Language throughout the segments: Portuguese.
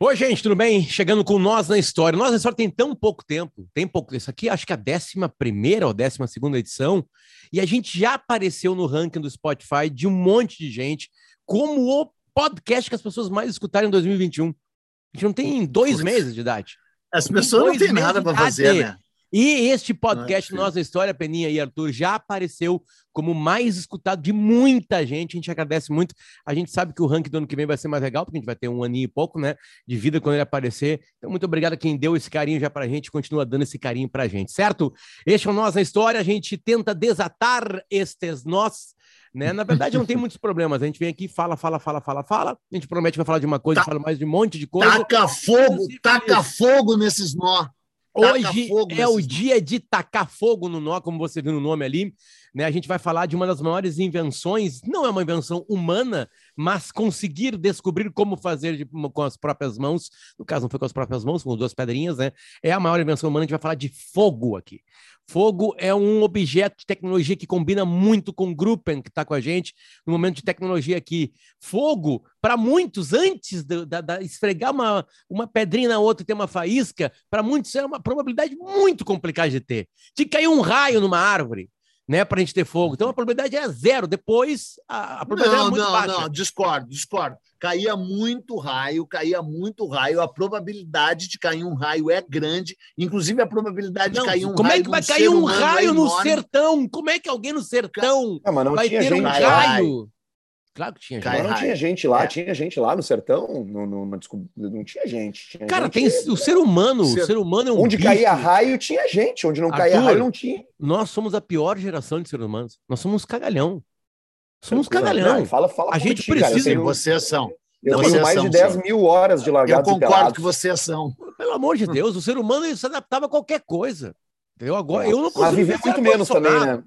Oi, gente, tudo bem? Chegando com Nós na História. Nós na História tem tão pouco tempo, tem pouco. Isso aqui acho que é a 11 ou 12 edição, e a gente já apareceu no ranking do Spotify de um monte de gente como o podcast que as pessoas mais escutaram em 2021. A gente não tem dois meses de idade. As pessoas não têm nada para fazer, né? E este podcast, Não é Nossa História, Peninha e Arthur, já apareceu como mais escutado de muita gente. A gente agradece muito. A gente sabe que o ranking do ano que vem vai ser mais legal, porque a gente vai ter um aninho e pouco, né? De vida quando ele aparecer. Então, muito obrigado a quem deu esse carinho já pra gente, continua dando esse carinho pra gente, certo? Este é o Nós na História. A gente tenta desatar estes nós. Né? Na verdade, não tem muitos problemas. A gente vem aqui, fala, fala, fala, fala, fala. A gente promete que vai falar de uma coisa, tá, fala mais de um monte de coisa. Taca fogo, taca fogo nesses nós. Hoje é o dia de tacar fogo no nó, como você viu no nome ali. Né? A gente vai falar de uma das maiores invenções, não é uma invenção humana, mas conseguir descobrir como fazer de, com as próprias mãos. No caso, não foi com as próprias mãos, com duas pedrinhas, né? É a maior invenção humana. A gente vai falar de fogo aqui. Fogo é um objeto de tecnologia que combina muito com o Gruppen, que está com a gente no momento de tecnologia aqui. Fogo, para muitos, antes de, de, de, esfregar uma, uma pedrinha na outra e ter uma faísca, para muitos é uma probabilidade muito complicada de ter. De cair um raio numa árvore, né, para a gente ter fogo. Então a probabilidade é zero. Depois a, a probabilidade não, é muito não, baixa. Não, discordo, discordo. Caía muito raio, caía muito raio. A probabilidade de cair um raio é grande. Inclusive a probabilidade não, de cair um como raio. Como é que vai cair um raio é no sertão? Como é que alguém no sertão não, não vai ter um raio? Claro que tinha gente. não tinha gente lá, é. tinha gente lá no sertão, no, no, no, não tinha gente. Tinha Cara, gente, tem o ser humano, o ser humano é um Onde bicho. caía raio, tinha gente. Onde não Arthur, caía raio, não tinha. Nós somos a pior geração de seres humanos. Nós somos cagalhão. Somos cagalhão. fala, fala a gente precisa. Tenho... Vocês são. Eu não, tenho mais são, de 10 são. mil horas de largado. Eu concordo que vocês são. Pelo amor de Deus, o ser humano se adaptava a qualquer coisa. Eu agora, eu não consigo. Mas viver muito menos também, né?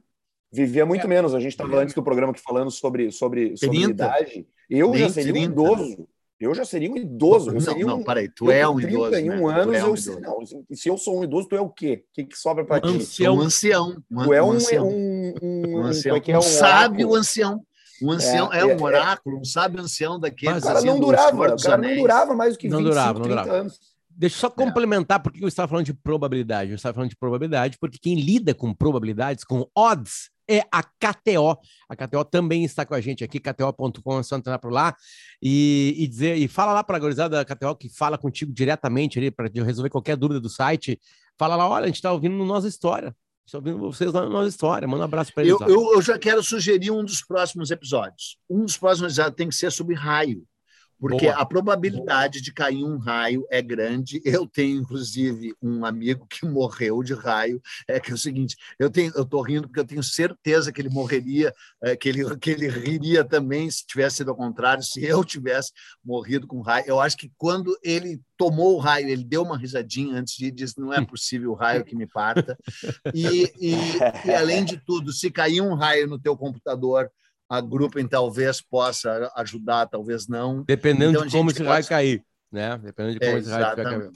Vivia muito é. menos. A gente estava antes do programa aqui falando sobre, sobre, sobre idade. Eu já seria 30. um idoso. Eu já seria um idoso. Eu não, seria não, um, peraí, tu é um 31 idoso. 31 né? anos, é um eu sei, não, se eu sou um idoso, tu é o quê? O que, que sobra para ti? Ancião. Um ancião. Tu é um, ancião. um, um, um, ancião. É, é um sábio ancião. Um ancião é, é, é um oráculo, um sábio ancião daquele. Mas o cara não durava, o cara não durava mais do que 25, não durava, não durava. anos. Deixa eu só complementar porque eu estava falando de probabilidade. Eu estava falando de probabilidade porque quem lida com probabilidades, com odds, é a KTO. A KTO também está com a gente aqui, kto.com, é só entrar por lá e, e dizer, e fala lá para a gurizada da KTO que fala contigo diretamente ali para resolver qualquer dúvida do site. Fala lá, olha, a gente está ouvindo no Nossa História. Estou ouvindo vocês lá na Nossa História. Manda um abraço para eles. Eu, eu, eu, já quero sugerir um dos próximos episódios. Um dos próximos episódios tem que ser sobre raio porque Boa. a probabilidade Boa. de cair um raio é grande. Eu tenho, inclusive, um amigo que morreu de raio. É que é o seguinte: eu tenho, eu estou rindo porque eu tenho certeza que ele morreria, é, que, ele, que ele riria também se tivesse sido ao contrário, se eu tivesse morrido com raio. Eu acho que quando ele tomou o raio, ele deu uma risadinha antes de dizer não é possível o raio que me parta. E, e, e além de tudo, se cair um raio no teu computador a Gruppen talvez possa ajudar, talvez não. Dependendo então, de como esse vai cair, né? Dependendo de como é, esse vai cair.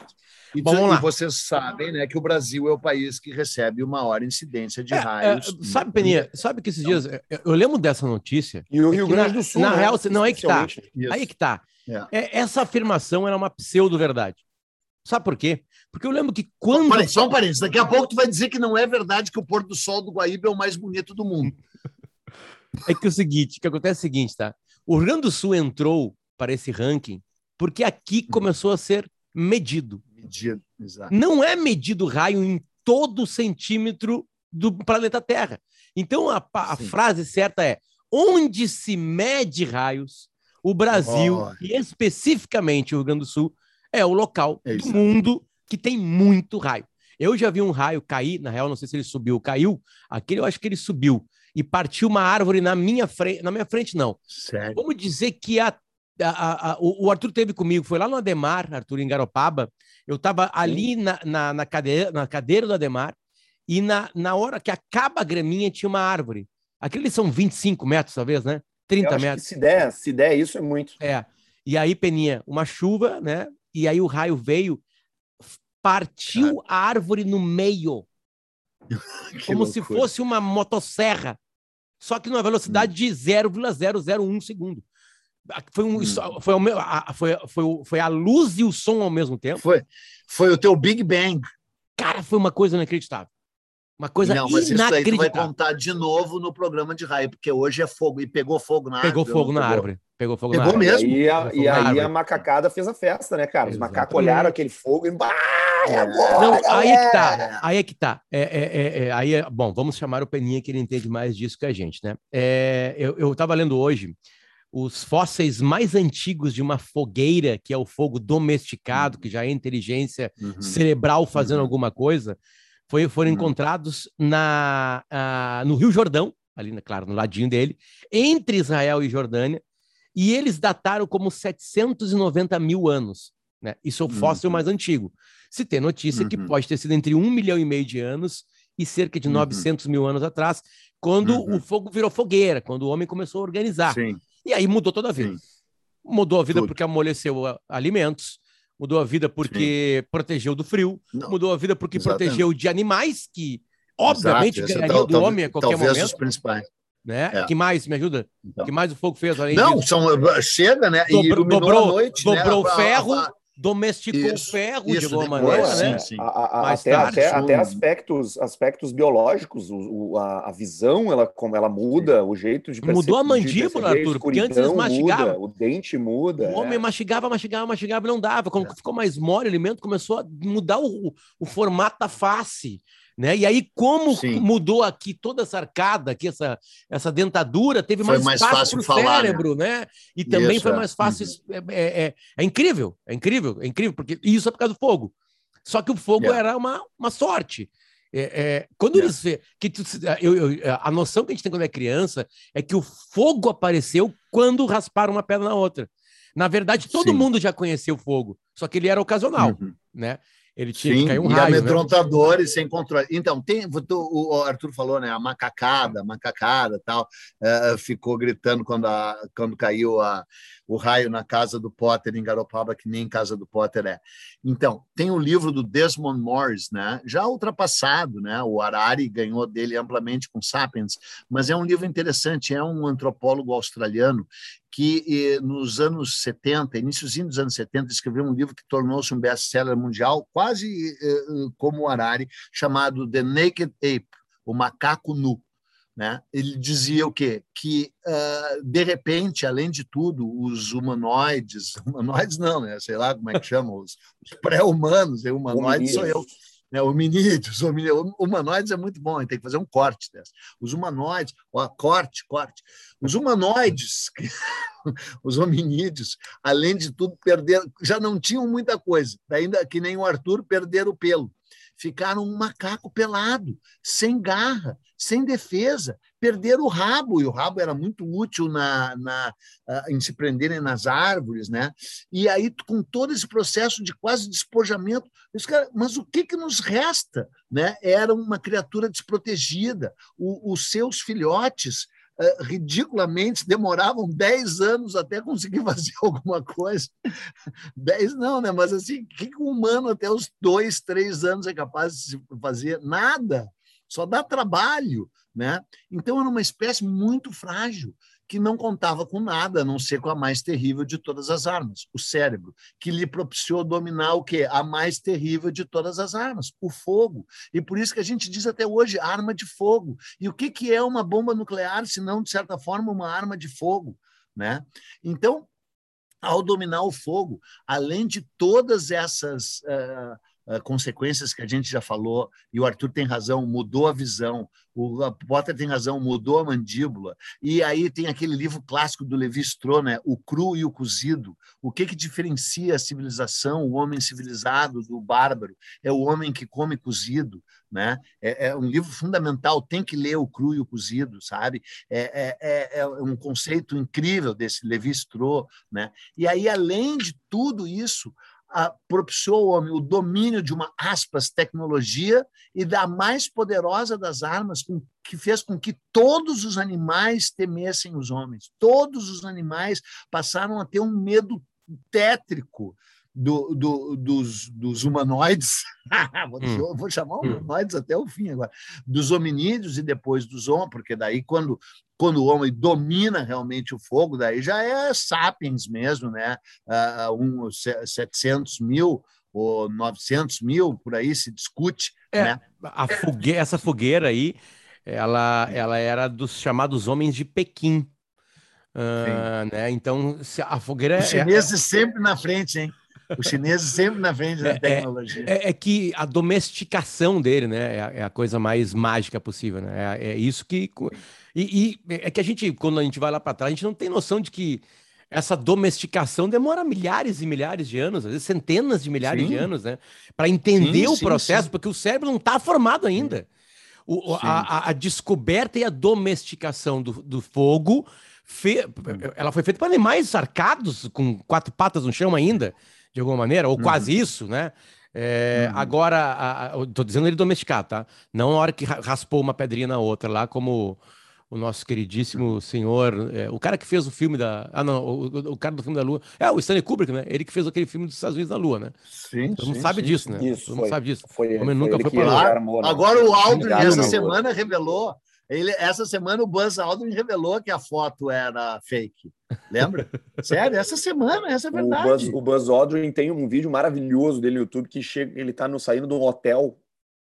E, Bom, vamos lá. vocês sabem né, que o Brasil é o país que recebe o maior incidência de é, é raios. É, sabe, Peninha, sabe que esses então, dias eu lembro dessa notícia. E o Rio Grande do Sul. Na, né? real, não é que tá. Isso. Aí que tá. É. essa afirmação era uma pseudo-verdade. Sabe por quê? Porque eu lembro que quando. Só um parênteses. Daqui a pouco tu vai dizer que não é verdade que o pôr do sol do Guaíba é o mais bonito do mundo. É que é o seguinte, que acontece é o seguinte, tá? O Rio Grande do Sul entrou para esse ranking porque aqui hum. começou a ser medido. Medido, exato. Não é medido raio em todo centímetro do planeta Terra. Então a, a frase certa é: onde se mede raios, o Brasil, oh. e especificamente o Rio Grande do Sul, é o local é do mundo que tem muito raio. Eu já vi um raio cair, na real, não sei se ele subiu ou caiu. Aquele eu acho que ele subiu e partiu uma árvore na minha frente. Na minha frente, não. Sério? Vamos dizer que a, a, a, o, Arthur teve comigo, foi lá no Ademar, Arthur, em Garopaba. Eu estava ali na, na, na, cadeira, na cadeira do Ademar, e na, na hora que acaba a graminha tinha uma árvore. Aqueles são 25 metros, talvez, né? 30 metros. se der, se der isso é muito. É. E aí, Peninha, uma chuva, né? E aí o raio veio, partiu a árvore no meio. como loucura. se fosse uma motosserra só que numa velocidade de 0,001 segundo. Foi, um, hum. foi, a, foi, foi, foi a luz e o som ao mesmo tempo. Foi, foi o teu Big Bang. Cara, foi uma coisa inacreditável. Uma coisa Não, mas inacreditável. isso aí tu vai contar de novo no programa de raio, porque hoje é fogo. E pegou fogo na pegou árvore. Fogo na árvore. Pegou fogo pegou na árvore. mesmo. E, a, e aí a macacada fez a festa, né, cara? Os Exatamente. macacos olharam aquele fogo e... É agora, Não, aí é que tá. Aí é que tá. É, é, é, é, aí é, bom, vamos chamar o Peninha, que ele entende mais disso que a gente, né? É, eu, eu tava lendo hoje os fósseis mais antigos de uma fogueira, que é o fogo domesticado, que já é inteligência uhum. cerebral fazendo uhum. alguma coisa, foi, foram uhum. encontrados na, uh, no Rio Jordão, ali, claro, no ladinho dele, entre Israel e Jordânia, e eles dataram como 790 mil anos. Né? Isso é o fóssil uhum. mais antigo. Se tem notícia que uhum. pode ter sido entre um milhão e meio de anos e cerca de 900 uhum. mil anos atrás, quando o fogo virou fogueira, quando o homem começou a organizar. Sim. E aí mudou toda a vida. Sim. Mudou a vida Tudo. porque amoleceu alimentos, mudou a vida porque Sim. protegeu do frio, Não. mudou a vida porque Exatamente. protegeu de animais que, obviamente, ganhariam do homem a qualquer talvez momento. os principais. Né? É. Que mais me ajuda? Então. que mais o fogo fez além Não, disso? são chega, né? Dobrou, dobrou, noite, né? dobrou né? ferro, a, a, domesticou isso, o ferro isso, de alguma maneira, sim, né? Sim. A, a, até, tarde, até, até, aspectos, aspectos biológicos, o, o, a, a, visão, ela, como ela muda, o jeito de perceber, Mudou a mandíbula, Arthur, porque antes eles mastigavam. Muda, o dente muda. O homem é. mastigava, mastigava, mastigava e não dava. Quando é. ficou mais mole o alimento, começou a mudar o, o formato da face. Né? E aí, como Sim. mudou aqui toda essa arcada, aqui, essa, essa dentadura, teve mais, mais espaço para o né? cérebro, né? né? E também isso, foi é. mais fácil. Uhum. É, é, é, é, incrível, é incrível, é incrível, porque isso é por causa do fogo. Só que o fogo yeah. era uma, uma sorte. É, é, quando yeah. eles que tu, eu, eu, a noção que a gente tem quando é criança é que o fogo apareceu quando rasparam uma pedra na outra. Na verdade, todo Sim. mundo já conhecia o fogo, só que ele era ocasional, uhum. né? Ele tinha Sim, que cair um e raio. E né? amedrontadores né? sem controle. Então, tem, o Arthur falou, né? A macacada, a macacada tal, uh, ficou gritando quando, a, quando caiu a, o raio na casa do Potter em Garopaba, que nem casa do Potter é. Então, tem o livro do Desmond Morris, né? Já ultrapassado, né? O Harari ganhou dele amplamente com Sapiens, mas é um livro interessante, é um antropólogo australiano que nos anos 70, iníciozinho dos anos 70, escreveu um livro que tornou-se um best-seller mundial, quase uh, como o Harari, chamado The Naked Ape, o macaco nu. Né? Ele dizia o quê? Que, uh, de repente, além de tudo, os humanoides, humanoides não, né? sei lá como é que chamam, os, os pré-humanos, humanoides sou eu, né? hominídeos, humanoides é muito bom, tem que fazer um corte dessa. Os humanoides, ó, corte, corte. Os humanoides, os hominídeos, além de tudo, perderam, já não tinham muita coisa, ainda que nem o Arthur perderam o pelo ficaram um macaco pelado, sem garra, sem defesa, perderam o rabo, e o rabo era muito útil na, na, uh, em se prenderem nas árvores, né? E aí, com todo esse processo de quase despojamento, cara, mas o que, que nos resta? Né? Era uma criatura desprotegida, o, os seus filhotes ridiculamente demoravam 10 anos até conseguir fazer alguma coisa. 10 não, né? Mas assim, o que um humano até os dois, três anos é capaz de fazer? Nada. Só dá trabalho, né? Então era uma espécie muito frágil que não contava com nada, a não ser com a mais terrível de todas as armas, o cérebro, que lhe propiciou dominar o quê? A mais terrível de todas as armas, o fogo. E por isso que a gente diz até hoje arma de fogo. E o que, que é uma bomba nuclear, se não, de certa forma, uma arma de fogo? Né? Então, ao dominar o fogo, além de todas essas uh, uh, consequências que a gente já falou, e o Arthur tem razão, mudou a visão, o Potter tem razão, mudou a mandíbula. E aí tem aquele livro clássico do Levi Strauss, né? O cru e o cozido. O que que diferencia a civilização, o homem civilizado do bárbaro? É o homem que come cozido, né? É, é um livro fundamental, tem que ler o cru e o cozido, sabe? É, é, é, é um conceito incrível desse Levi Strauss, né? E aí, além de tudo isso, propiciou ao homem o domínio de uma, aspas, tecnologia e da mais poderosa das armas, com, que fez com que todos os animais temessem os homens. Todos os animais passaram a ter um medo tétrico do, do, dos, dos humanoides, vou, hum. vou, chamar hum. humanoides até o fim agora, dos hominídeos e depois dos homens, porque daí quando, quando o homem domina realmente o fogo, daí já é sapiens mesmo, né? Uh, um, 700 mil ou 900 mil, por aí se discute. É, né? a fogueira, essa fogueira aí, ela, ela era dos chamados homens de Pequim. Uh, né? Então, a fogueira. Os é chineses é... sempre na frente, hein? Os chineses sempre na frente da é, é, tecnologia. É, é, que a domesticação dele, né, é a, é a coisa mais mágica possível, né? É, é isso que e, e, é que a gente, quando a gente vai lá para trás, a gente não tem noção de que essa domesticação demora milhares e milhares de anos, às vezes centenas de milhares sim. de anos, né? Para entender sim, o sim, processo, porque o cérebro não está formado ainda. O, a, a, descoberta e a domesticação do, do fogo, fe... ela foi feita para animais arcados, com quatro patas no chão ainda de alguma maneira, ou uhum. quase isso, né? É, uhum. Agora, estou dizendo ele domesticar, tá? Não a hora que raspou uma pedrinha na outra, lá como o nosso queridíssimo senhor, é, o cara que fez o filme da. Ah, não, o, o, cara do filme da Lua. É, o Stanley Kubrick, né? Ele que fez aquele filme dos Estados Unidos da Lua, né? Sim. Todo mundo sabe sim, disso, né? Isso, Todo mundo sabe disso. Foi, o homem nunca foi para lá. Armou, né? Agora o Aldrin, essa semana, revelou ele, essa semana o Buzz Aldrin revelou que a foto era fake. Lembra? Sério, essa semana, essa é verdade. O Buzz, o Buzz, Aldrin tem um vídeo maravilhoso dele no YouTube que chega, ele está no, saindo de um hotel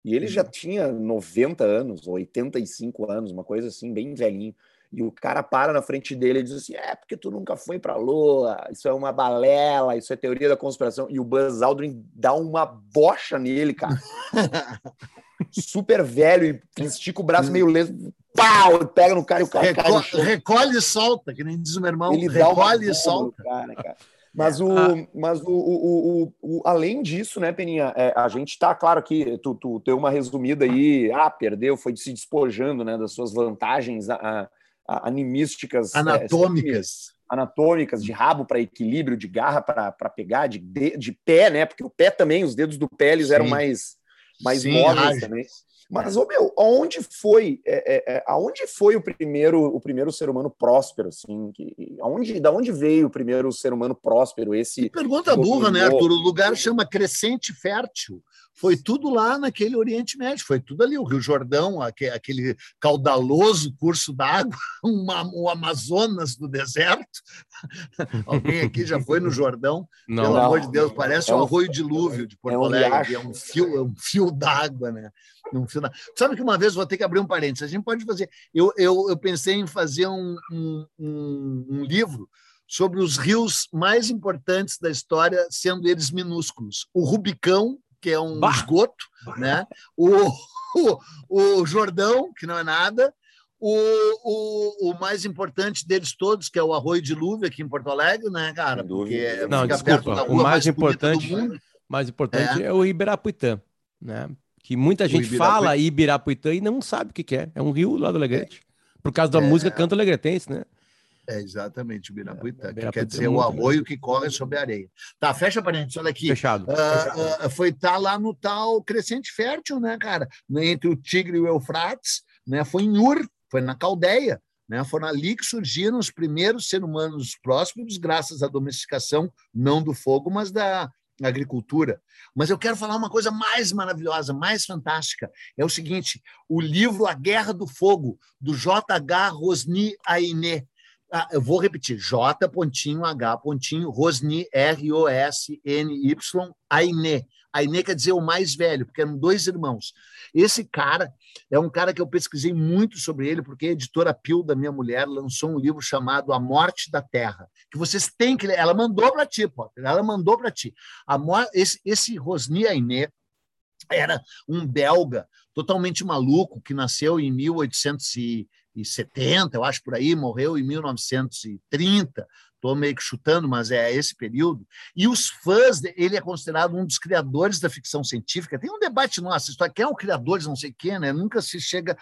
e ele já tinha 90 anos, 85 anos, uma coisa assim, bem velhinho. E o cara para na frente dele e diz assim: É, porque tu nunca foi pra Lua, isso é uma balela, isso é teoria da conspiração. E o Buzz Aldrin dá uma bocha nele, cara. super velho e estica o braço meio leso, pau, pega no cara e o cara Reco cai Recolhe e solta, que nem diz o meu irmão. Ele recolhe e solta. Cara, cara. Mas, o, ah. mas o, o, o, além disso, né, Peninha, é, a gente está, claro que tu, tu deu uma resumida aí, ah, perdeu, foi se despojando né, das suas vantagens a, a, animísticas. É, anatômicas. É, anatômicas, de rabo para equilíbrio, de garra para pegar, de, de, de, pé, né? Porque o pé também, os dedos do pé, eles Sim. eram mais mais Sim, móveis também. Mas, ô meu, aonde foi, é, é, é, aonde foi o primeiro, o primeiro ser humano próspero, assim? Que, aonde, da onde veio o primeiro ser humano próspero? Esse pergunta burra, né, Arthur? O lugar chama Crescente Fértil foi tudo lá naquele Oriente Médio, foi tudo ali, o Rio Jordão, aquele caudaloso curso d'água, o Amazonas do deserto. Alguém aqui já foi no Jordão? Não, Pelo não. amor de Deus, parece é um, arroio dilúvio de Porto é um Alegre, é um fio, é um fio d'água, né? Um fio Sabe que uma vez vou ter que abrir um parênteses, a gente pode fazer. Eu, eu, eu pensei em fazer um, um, um, um livro sobre os rios mais importantes da história, sendo eles minúsculos. O Rubicão que é um bah. esgoto, né? O, o, o Jordão, que não é nada, o, o, o mais importante deles todos, que é o Arroio de Luve aqui em Porto Alegre, né, cara? Porque não, desculpa, o mais, mais importante, mais importante é. é o Ibirapuitã, né? Que muita gente Ibirapuitã. fala Ibirapuitã e não sabe o que é. É um rio lá do Alegrete. Por causa da é. música Canto Alegretense, né? É, exatamente, o Birapuitã, é, que quer dizer o arroio que corre sobre a areia. Tá, fecha parênteses, olha aqui. Fechado. Uh, uh, foi tá lá no tal Crescente Fértil, né, cara? Entre o Tigre e o Eufrates, né? Foi em Ur, foi na Caldeia. Né? Foram ali que surgiram os primeiros seres humanos próximos, graças à domesticação, não do fogo, mas da agricultura. Mas eu quero falar uma coisa mais maravilhosa, mais fantástica. É o seguinte: o livro A Guerra do Fogo, do J.H. Rosny Ainé, ah, eu vou repetir, J pontinho H pontinho Rosny R O S N Y Aine. Aine quer dizer o mais velho, porque eram dois irmãos. Esse cara é um cara que eu pesquisei muito sobre ele, porque a editora Pio da minha mulher lançou um livro chamado A Morte da Terra, que vocês têm que ler. Ela mandou para ti, pô. Ela mandou para ti. A esse, esse Rosny Aine era um belga totalmente maluco que nasceu em 1800 e 70, eu acho por aí, morreu em 1930, estou meio que chutando, mas é esse período. E os fãs, ele é considerado um dos criadores da ficção científica. Tem um debate nosso, história, quem é o criador de não sei quem, né? Nunca se chega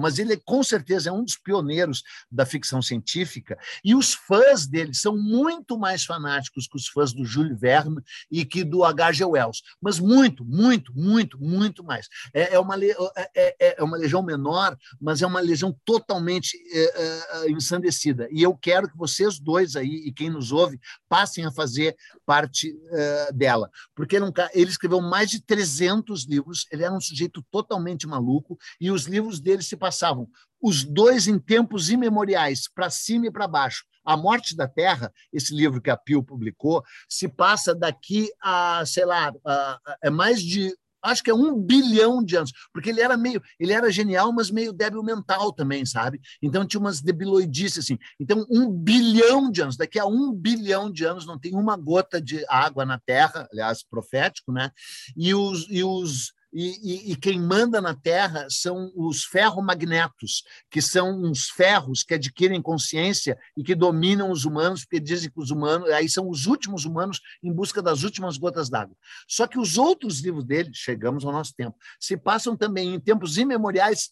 mas ele com certeza é um dos pioneiros da ficção científica. E os fãs dele são muito mais fanáticos que os fãs do Júlio Verne e que do H.G. Wells, mas muito, muito, muito, muito mais. É, é uma, é, é, é uma legião menor, mas é uma legião totalmente é, é, ensandecida. E eu quero que vocês dois aí e quem nos ouve passem a fazer parte uh, dela. Porque não, ele escreveu mais de 300 livros, ele era um sujeito totalmente maluco, e os livros dele se passavam os dois em tempos imemoriais, para cima e para baixo. A Morte da Terra, esse livro que a Pio publicou, se passa daqui a, sei lá, a, a, é mais de acho que é um bilhão de anos, porque ele era meio, ele era genial, mas meio débil mental também, sabe? Então tinha umas debiloidices assim. Então um bilhão de anos, daqui a um bilhão de anos não tem uma gota de água na Terra, aliás profético, né? E os, e os e, e, e, quem manda na Terra são os ferromagnetos, que são uns ferros que adquirem consciência e que dominam os humanos, porque dizem que os humanos, aí são os últimos humanos em busca das últimas gotas d'água. Só que os outros livros dele, chegamos ao nosso tempo, se passam também em tempos imemoriais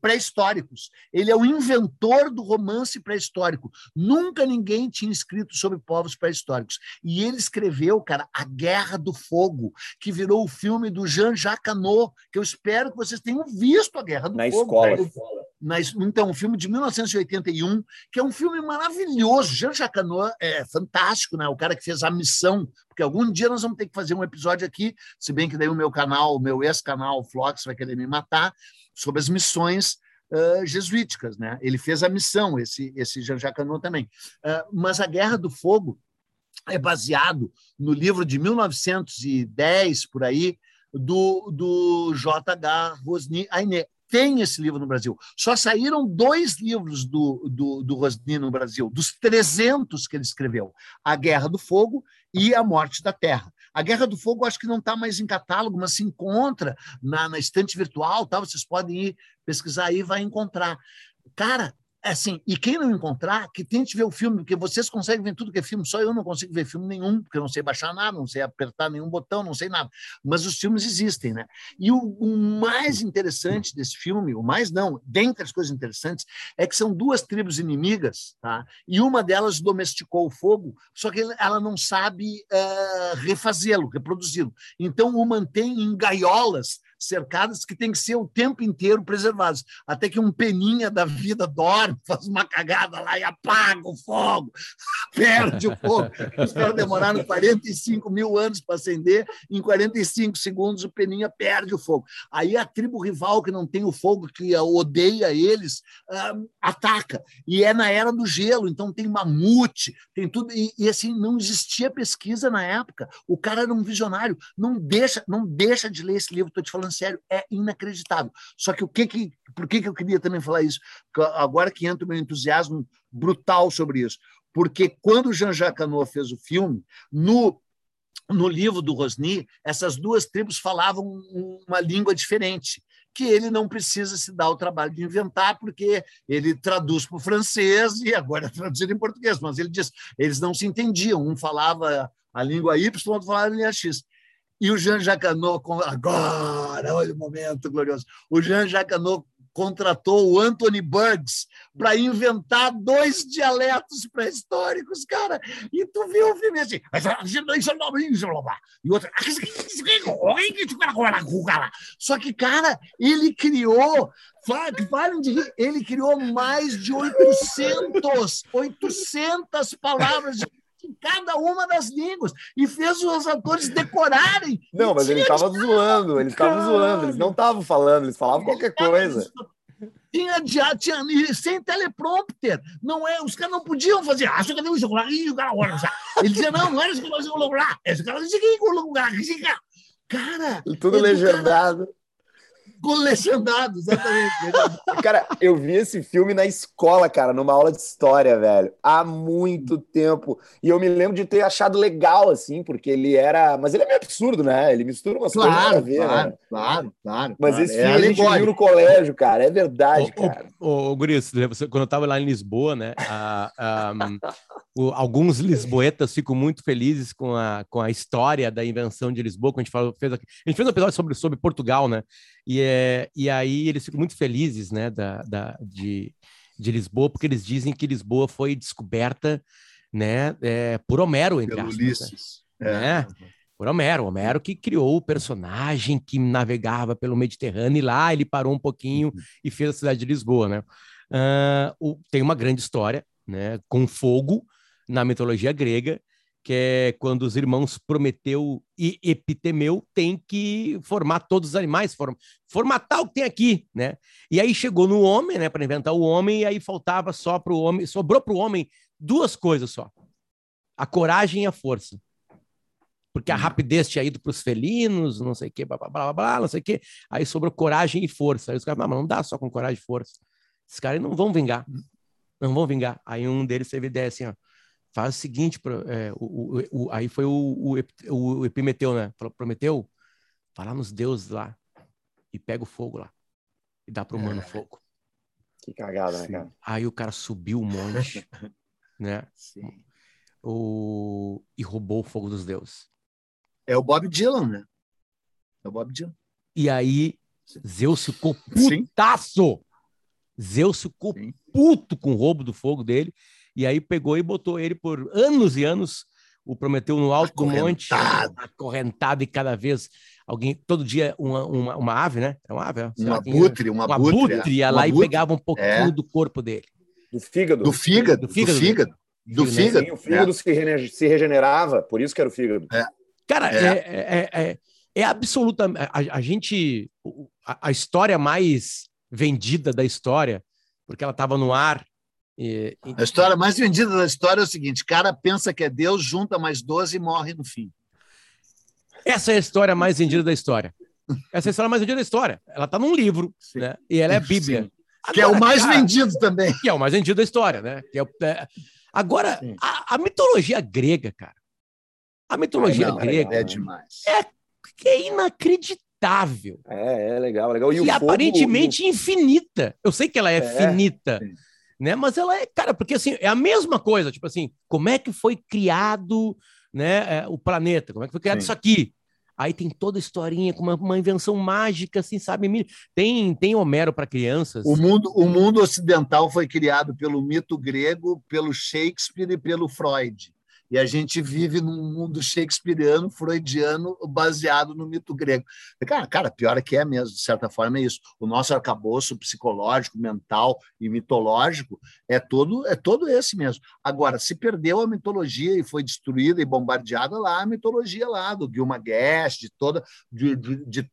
pré-históricos. Ele é o inventor do romance pré-histórico. Nunca ninguém tinha escrito sobre povos pré-históricos. E ele escreveu, cara, A Guerra do Fogo, que virou o filme do Jean-Jacques que eu espero que vocês tenham visto A Guerra do Na Fogo. Escola. Na escola. Então, um filme de 1981, que é um filme maravilhoso. Jean-Jacques é fantástico, né? O cara que fez A Missão, porque algum dia nós vamos ter que fazer um episódio aqui, se bem que daí o meu canal, o meu ex-canal, o Flox, vai querer me matar, sobre as missões uh, jesuíticas. Né? Ele fez a missão, esse, esse Jean-Jacques Canon também. Uh, mas a Guerra do Fogo é baseado no livro de 1910, por aí, do, do J.H. Rosny Ainé. Tem esse livro no Brasil. Só saíram dois livros do, do, do Rosny no Brasil, dos 300 que ele escreveu: A Guerra do Fogo e A Morte da Terra. A Guerra do Fogo acho que não está mais em catálogo, mas se encontra na, na estante virtual, tá? vocês podem ir pesquisar aí e vai encontrar. Cara, assim, e quem não encontrar, que tente ver o filme, porque vocês conseguem ver tudo que é filme, só eu não consigo ver filme nenhum, porque eu não sei baixar nada, não sei apertar nenhum botão, não sei nada. Mas os filmes existem, né? E o, o mais interessante desse filme, o mais não, dentre as coisas interessantes, é que são duas tribos inimigas, tá? E uma delas domesticou o fogo, só que ela não sabe uh, refazê-lo, reproduzi-lo. Então o mantém em gaiolas cercadas que tem que ser o tempo inteiro preservadas. Até que um peninha da vida dorme, faz uma cagada lá e apaga o fogo, perde o fogo. Os caras demoraram 45 mil anos para acender, em 45 segundos o peninha perde o fogo. Aí a tribo rival que não tem o fogo, que odeia eles, uh, ataca. E é na era do gelo, então tem mamute, tem tudo. E, e assim, não existia pesquisa na época. O cara era um visionário. Não deixa, não deixa de ler esse livro, estou te falando sério, é inacreditável. Só que o que que, por que que eu queria também falar isso? Agora que entra o meu entusiasmo brutal sobre isso. Porque quando Jean-Jacques Cano fez o filme, no no livro do Rosny, essas duas tribos falavam uma língua diferente, que ele não precisa se dar o trabalho de inventar, porque ele traduz para o francês e agora é traduzido em português. Mas ele diz, eles não se entendiam, um falava a língua Y, o outro falava a língua X. E o Jean Jacanot, agora, olha o momento glorioso, o Jean Jacanot contratou o Anthony Burgs para inventar dois dialetos pré-históricos, cara. E tu vê o filme assim, e outro. Só que, cara, ele criou. Ele criou mais de 800, 800 palavras de em cada uma das línguas e fez os atores decorarem. Não, mas ele estava zoando, eles estavam zoando, eles não estavam falando, eles falavam qualquer coisa. Tinha, tinha, tinha sem teleprompter, não é, os caras não podiam fazer. Ah, isso cadê o jogo lá? Ele dizia, não, não era isso que nós vamos lá. Esse cara que Cara, tudo legendado. Com legendado, exatamente. cara, eu vi esse filme na escola, cara, numa aula de história, velho, há muito tempo. E eu me lembro de ter achado legal, assim, porque ele era. Mas ele é meio absurdo, né? Ele mistura umas claro, coisas a ver, claro, né? Claro, claro. Mas claro. esse é filme a gente viu no colégio, cara, é verdade, ô, cara. Ô, ô, Guris, quando eu tava lá em Lisboa, né? A, a, o, alguns lisboetas ficam muito felizes com a, com a história da invenção de Lisboa, quando a gente, falou, fez, a gente fez um episódio sobre, sobre Portugal, né? E, é, e aí eles ficam muito felizes, né, da, da, de, de Lisboa, porque eles dizem que Lisboa foi descoberta, né, é, por Homero, entre Pelo aspas. Né? Ulisses. Né? É. Por Homero, Homero que criou o personagem que navegava pelo Mediterrâneo e lá ele parou um pouquinho uhum. e fez a cidade de Lisboa, né? Uh, o, tem uma grande história, né, com fogo, na mitologia grega, que é quando os irmãos Prometeu e Epitemeu têm que formar todos os animais, form, formatar o que tem aqui, né? E aí chegou no homem, né, para inventar o homem, e aí faltava só para o homem, sobrou para o homem duas coisas só: a coragem e a força. Porque a hum. rapidez tinha ido para os felinos, não sei o quê, blá, blá, blá, blá, não sei o quê. Aí sobrou coragem e força. Aí os caras não, não dá só com coragem e força. Esses caras não vão vingar. Hum. Não vão vingar. Aí um deles teve ideia assim, ó faz o seguinte, é, o, o, o, aí foi o, o, Epimeteu, né? Falou, prometeu, vai lá nos deuses lá e pega o fogo lá e dá pro humano é. fogo. Que cagada, né, cara? Aí o cara subiu um monte, né? Sim. O... E roubou o fogo dos deuses. É o Bob Dylan, né? É o Bob Dylan. E aí Zeus ficou putaço! Sim. Zeus ficou Sim. puto com o roubo do fogo dele e aí pegou e botou ele por anos e anos, o Prometeu no alto do monte, acorrentado e cada vez alguém, todo dia uma, uma, uma ave, né? É uma ave, é? uma abutre, uma, uma abutre, ia lá e pegava um pouquinho é. do corpo dele. Do fígado. Do fígado. Do fígado. Do fígado. Do fígado. Sim, o fígado é. se regenerava, por isso que era o fígado. É. Cara, é, é, é, é absolutamente. A, a, gente. A, a, história mais vendida da história, porque ela estava no ar e, e... A história mais vendida da história é o seguinte: cara pensa que é Deus, junta mais 12 e morre no fim. Essa é a história mais vendida da história. Essa é a história mais vendida da história. Ela está num livro, né? E ela é a Bíblia. Agora, que é o mais cara, vendido também. Que é o mais vendido da história, né? Que é, é... Agora, a, a, mitologia grega, cara. A mitologia não, grega é demais. É, é inacreditável. É, é legal, legal. E, e aparentemente infinita. Eu sei que ela é, é finita. Sim né? Mas ela é, cara, porque assim, é a mesma coisa, tipo assim, como é que foi criado, né, é, o planeta? Como é que foi criado Sim. isso aqui? Aí tem toda a historinha com uma, uma, invenção mágica, assim, sabe? Tem, tem Homero para crianças. O mundo, o mundo ocidental foi criado pelo mito grego, pelo Shakespeare e pelo Freud. E a gente vive num mundo shakespeariano, freudiano, baseado no mito grego. Cara, cara, pior é que é mesmo, de certa forma, é isso. O nosso arcabouço psicológico, mental e mitológico é todo, é todo esse mesmo. Agora, se perdeu a mitologia e foi destruída e bombardeada lá, a mitologia lá do Gilma Guest, de toda, de, de, de,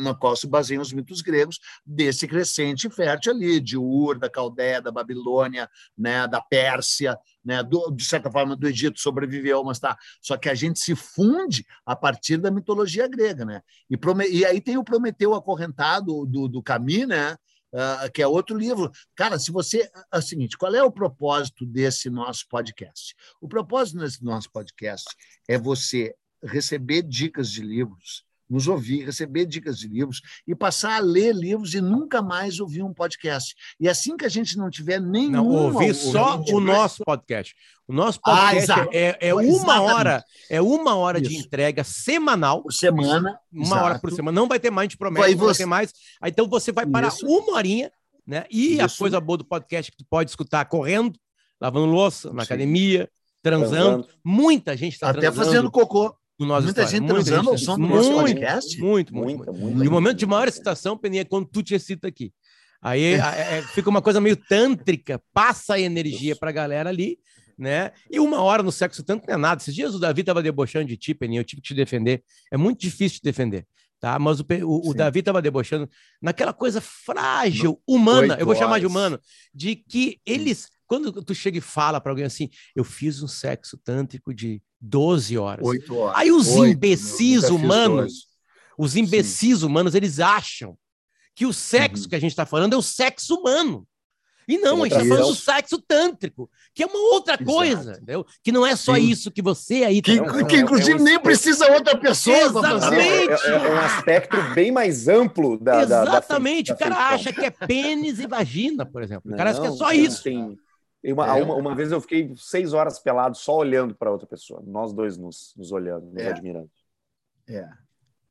na qual se baseiam os mitos gregos, desse crescente fértil ali, de Ur, da Caldeia, da Babilônia, né, da Pérsia, né, do, de certa forma, do Egito sobreviveu, mas tá. Só que a gente se funde a partir da mitologia grega, né? E, e aí tem o Prometeu acorrentado do, do Camus, né? Uh, que é outro livro. Cara, se você. É o seguinte: qual é o propósito desse nosso podcast? O propósito desse nosso podcast é você receber dicas de livros nos ouvir, receber dicas de livros e passar a ler livros e nunca mais ouvir um podcast. E assim que a gente não tiver nenhum. Não, ouvir só o nosso podcast. O nosso ah, podcast ah, é, é uma Exatamente. hora, é uma hora Isso. de entrega semanal. Por semana. Uma exato. hora por semana. Não vai ter mais, a gente promete, vai, não vai ter mais. Então você vai parar Isso. uma horinha, né? E Isso. a coisa boa do podcast é que tu pode escutar correndo, lavando louça, na Sim. academia, transando. transando. Muita gente está transando. Até fazendo cocô no nosso Muita história. gente muita transando ao som do nosso podcast? Muito, muito. muito, muito. E o momento de maior excitação, Peninha, é quando tu te excita aqui. Aí é, é, fica uma coisa meio tântrica, passa a energia para a galera ali, né? E uma hora no sexo tanto não é nada. Esses dias o Davi estava debochando de ti, Peninha, eu tive que te defender. É muito difícil te defender. Tá, mas o, o, o Davi estava debochando naquela coisa frágil, humana, eu vou chamar de humano, de que eles, quando tu chega e fala para alguém assim, eu fiz um sexo tântrico de 12 horas. 8 horas. Aí os 8, imbecis humanos, os imbecis Sim. humanos, eles acham que o sexo uhum. que a gente está falando é o sexo humano. E não, a gente está falando do sexo tântrico, que é uma outra Exato. coisa, entendeu? Que não é só Sim. isso que você aí... Que, tá... que inclusive é, é um... nem precisa outra pessoa Exatamente! É, é, um aspecto bem mais amplo da... Exatamente, da, da, da o cara acha que é pênis e vagina, por exemplo. O cara acha que é só isso. Tem uma, é. uma, uma, vez eu fiquei seis horas pelado só olhando para outra pessoa, nós dois nos, nos olhando, nos é. admirando. É.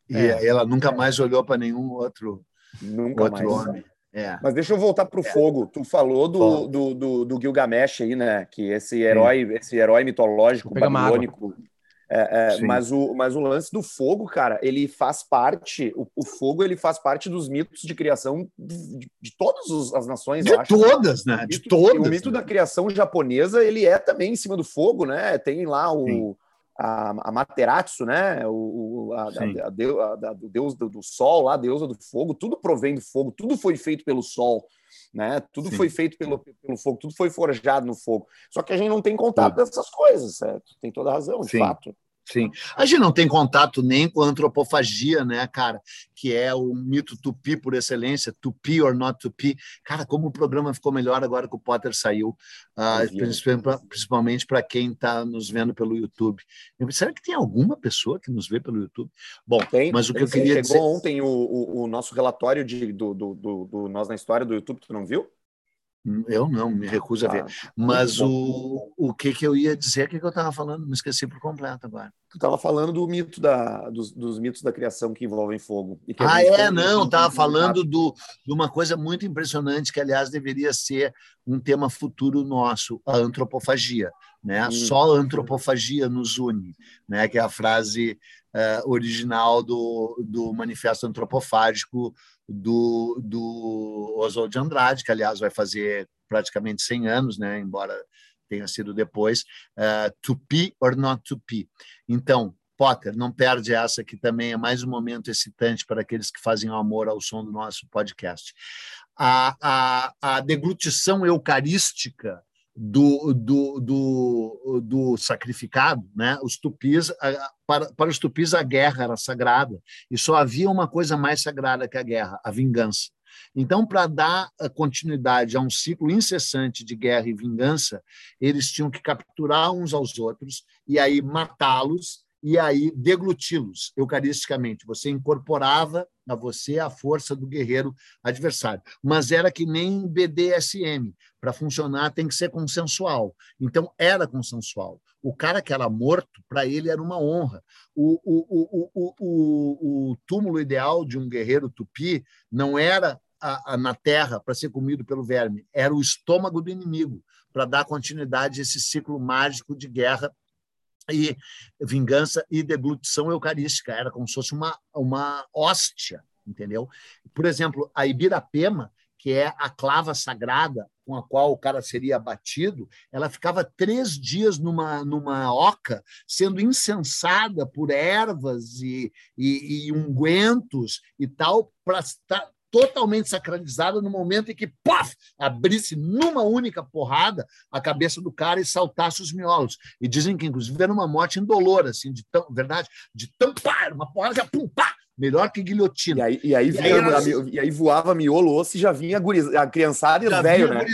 E é. ela nunca mais olhou para nenhum outro, nunca outro mais. homem. É. Mas deixa eu voltar para o é. fogo. Tu falou do, do, do, do, Gilgamesh aí, né? Que esse herói, esse herói mitológico babilônico É, é, mas, o, mas o lance do fogo, cara, ele faz parte, o, o fogo ele faz parte dos mitos de criação de, de todas as nações, de todas, né? De todas. O mito né? da criação japonesa, ele é também em cima do fogo, né? Tem lá o, a, a Materatsu, né? O, a, a, a, a, o deus do, do sol lá, a deusa do fogo, tudo provém do fogo, tudo foi feito pelo sol né? Tudo Sim. foi feito pelo, pelo fogo, tudo foi forjado no fogo. Só que a gente não tem contato dessas coisas, certo? Tem toda a razão, de Sim. fato. Sim. A gente não tem contato nem com a antropofagia, né, cara? Que é o mito tupi por excelência, tupi or not tupi. Cara, como o programa ficou melhor agora que o Potter saiu, uh, principalmente para quem está nos vendo pelo YouTube. Será que tem alguma pessoa que nos vê pelo YouTube? Bom, tem, mas o que tem, eu queria chegou dizer... ontem o, o, o, nosso relatório de, do, do, do, do Nós na História do YouTube, tu não viu? Eu não, me recuso a ver. Ah, Mas o, o que, que eu ia dizer, o que, que eu estava falando? Me esqueci por completo agora. Tu estava falando do mito da, dos, dos, mitos da criação que envolvem fogo. ah, é? Não, estava falando do, de uma coisa muito impressionante, que, aliás, deveria ser um tema futuro nosso, a antropofagia. Né? Hum. Só a antropofagia nos une, né? que é a frase uh, original do, do Manifesto Antropofágico do, do Oswald de Andrade, que, aliás, vai fazer praticamente 100 anos, né? embora tenha sido depois, uh, To Be or Not To Be. Então, Potter, não perde essa que também é mais um momento excitante para aqueles que fazem amor ao som do nosso podcast. A, a, a deglutição eucarística do, do, do, do, sacrificado, né? Os tupis, para, para os tupis a guerra era sagrada e só havia uma coisa mais sagrada que a guerra, a vingança. Então, para dar continuidade a um ciclo incessante de guerra e vingança, eles tinham que capturar uns aos outros e aí matá-los e aí degluti-los eucaristicamente. Você incorporava a você a força do guerreiro adversário. Mas era que nem BDSM. Para funcionar tem que ser consensual. Então, era consensual. O cara que era morto, para ele era uma honra. O, o, o, o, túmulo ideal de um guerreiro tupi não era a, a, na terra para ser comido pelo verme, era o estômago do inimigo, para dar continuidade a esse ciclo mágico de guerra e vingança e deglutição eucarística, era como se fosse uma, uma hóstia, entendeu? Por exemplo, a Ibirapema, que é a clava sagrada com a qual o cara seria abatido, ela ficava três dias numa, numa oca, sendo incensada por ervas e, e, e ungüentos e tal, para totalmente sacralizada no momento em que, paf, abrisse numa única porrada a cabeça do cara e saltasse os miolos. E dizem que, inclusive, era uma morte indolor, assim, de tão, verdade, de tão pá, uma porrada já pum, pá, melhor que guilhotina. E aí, e aí, e aí, e aí voava miolo, osso e já vinha a criançada e os velhos, né?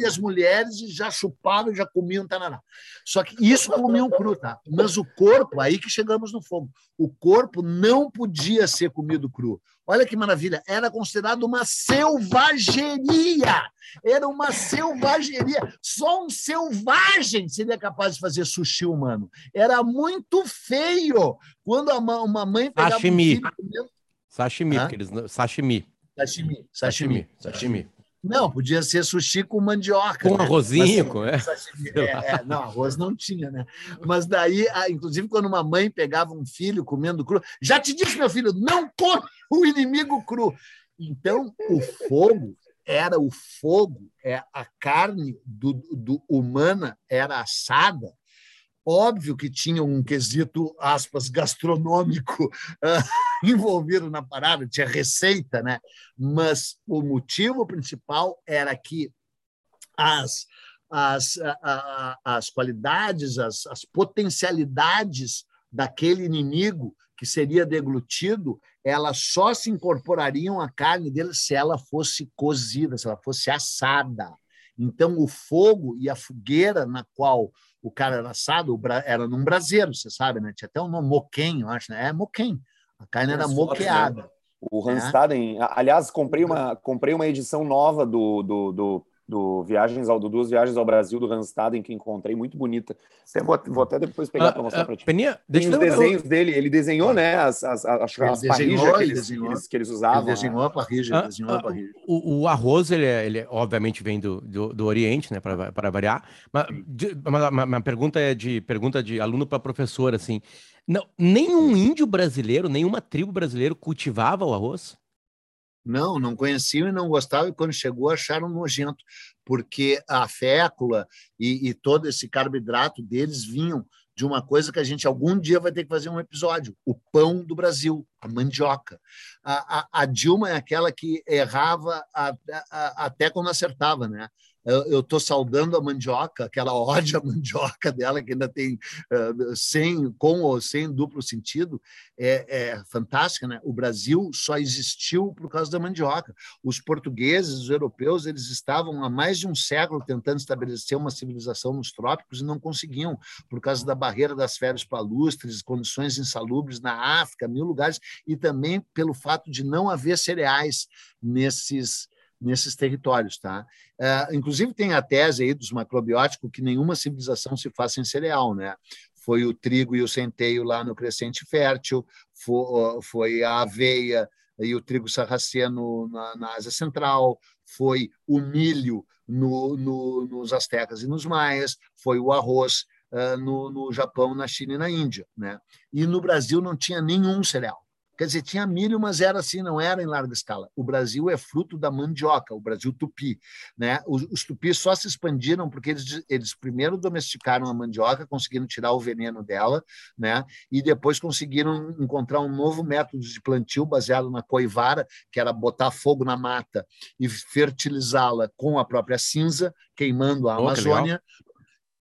e as mulheres já chupavam, já comiam, tananá. Só que isso comiam cru, tá? Mas o corpo, aí que chegamos no fogo, o corpo não podia ser comido cru. Olha que maravilha, era considerado uma selvageria. Era uma selvageria. Só um selvagem seria capaz de fazer sushi humano. Era muito feio. Quando uma mãe pegava sashimi. Um filho... Sashimi, eles... sashimi. Sashimi. Sashimi. Sashimi. Não, podia ser sushi com mandioca. Com né? arrozinho, com, é. é, é. Não, arroz não tinha, né? Mas daí, inclusive, quando uma mãe pegava um filho comendo cru, já te disse, meu filho, não come o inimigo cru. Então, o fogo era o fogo, é a carne do, do humana era assada Óbvio que tinha um quesito, aspas, gastronômico uh, envolvido na parada, tinha receita, né? mas o motivo principal era que as, as, as qualidades, as, as potencialidades daquele inimigo que seria deglutido, elas só se incorporariam à carne dele se ela fosse cozida, se ela fosse assada. Então, o fogo e a fogueira na qual o cara era assado era num braseiro, você sabe, né? Tinha até um nome, moquém, eu acho, né? É moquém. A carne era moqueada. Né? O Hanstaden, é. aliás, comprei uma, comprei uma edição nova do, do, do, do Viagens ao do Duas Viagens ao Brasil do Randstad, que encontrei muito bonita. Até vou, vou, até depois pegar ah, para mostrar ah, para ti. Peninha, deixa os desenhos eu... dele, ele desenhou, né, as, as, as, as desenhou, que, eles, que, eles, que eles usavam. Ele desenhou a parrija, ah, desenhou a ah, parrija. O, o, arroz, ele, é, ele é, obviamente vem do, do, do Oriente, né, para variar. Mas uma, uma, uma, pergunta é de pergunta de aluno para professor, assim. Não, nenhum índio brasileiro, nenhuma tribo brasileira cultivava o arroz? Não, não conheciam e não gostavam, e quando chegou acharam nojento, porque a fécula e, e, todo esse carboidrato deles vinham de uma coisa que a gente algum dia vai ter que fazer um episódio: o pão do Brasil, a mandioca. A, a, a Dilma é aquela que errava a, até quando acertava, né? Eu estou saudando a mandioca, aquela ódio à mandioca dela, que ainda tem sem, com ou sem duplo sentido, é, é fantástica. Né? O Brasil só existiu por causa da mandioca. Os portugueses, os europeus, eles estavam há mais de um século tentando estabelecer uma civilização nos trópicos e não conseguiam, por causa da barreira das férias palustres, condições insalubres na África, mil lugares, e também pelo fato de não haver cereais nesses nesses territórios, tá? Uh, inclusive tem a tese aí dos macrobióticos que nenhuma civilização se faz sem cereal, né? Foi o trigo e o centeio lá no crescente fértil, foi, foi a aveia e o trigo sarraceno na, na Ásia Central, foi o milho no, no, nos astecas e nos maias, foi o arroz uh, no, no Japão, na China e na Índia, né? E no Brasil não tinha nenhum cereal. Quer dizer, tinha milho, mas era assim, não era em larga escala. O Brasil é fruto da mandioca, o Brasil tupi. Né? Os, os tupis só se expandiram porque eles, eles primeiro domesticaram a mandioca, conseguiram tirar o veneno dela, né? e depois conseguiram encontrar um novo método de plantio baseado na coivara, que era botar fogo na mata e fertilizá-la com a própria cinza, queimando a oh, Amazônia.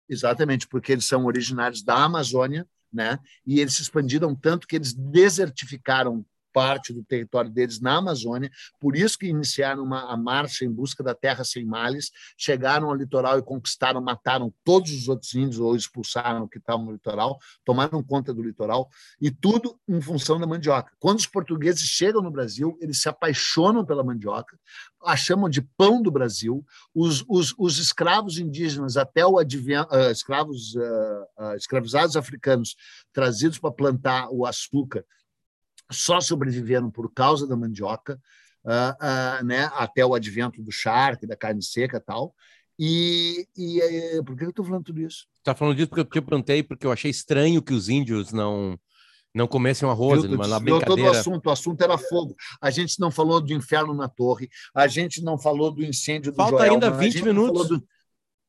Exatamente, porque eles são originários da Amazônia, né? E eles se expandiram tanto que eles desertificaram parte do território deles na Amazônia, por isso que iniciaram uma, a marcha em busca da terra sem males, chegaram ao litoral e conquistaram, mataram todos os outros índios ou expulsaram que estavam no litoral, tomaram conta do litoral, e tudo em função da mandioca. Quando os portugueses chegam no Brasil, eles se apaixonam pela mandioca, a chamam de pão do Brasil, os, os, os escravos indígenas, até o uh, escravos uh, uh, escravizados africanos trazidos para plantar o açúcar, só sobreviveram por causa da mandioca, uh, uh, né, até o advento do charque, da carne seca e tal. E, e eh, por que eu estou falando tudo isso? Está falando disso porque eu te perguntei, porque eu achei estranho que os índios não não comessem um arroz, eu, uma brincadeira. todo o assunto, o assunto era fogo. A gente não falou do inferno na torre, a gente não falou do incêndio do Falta ainda 20 minutos. Do...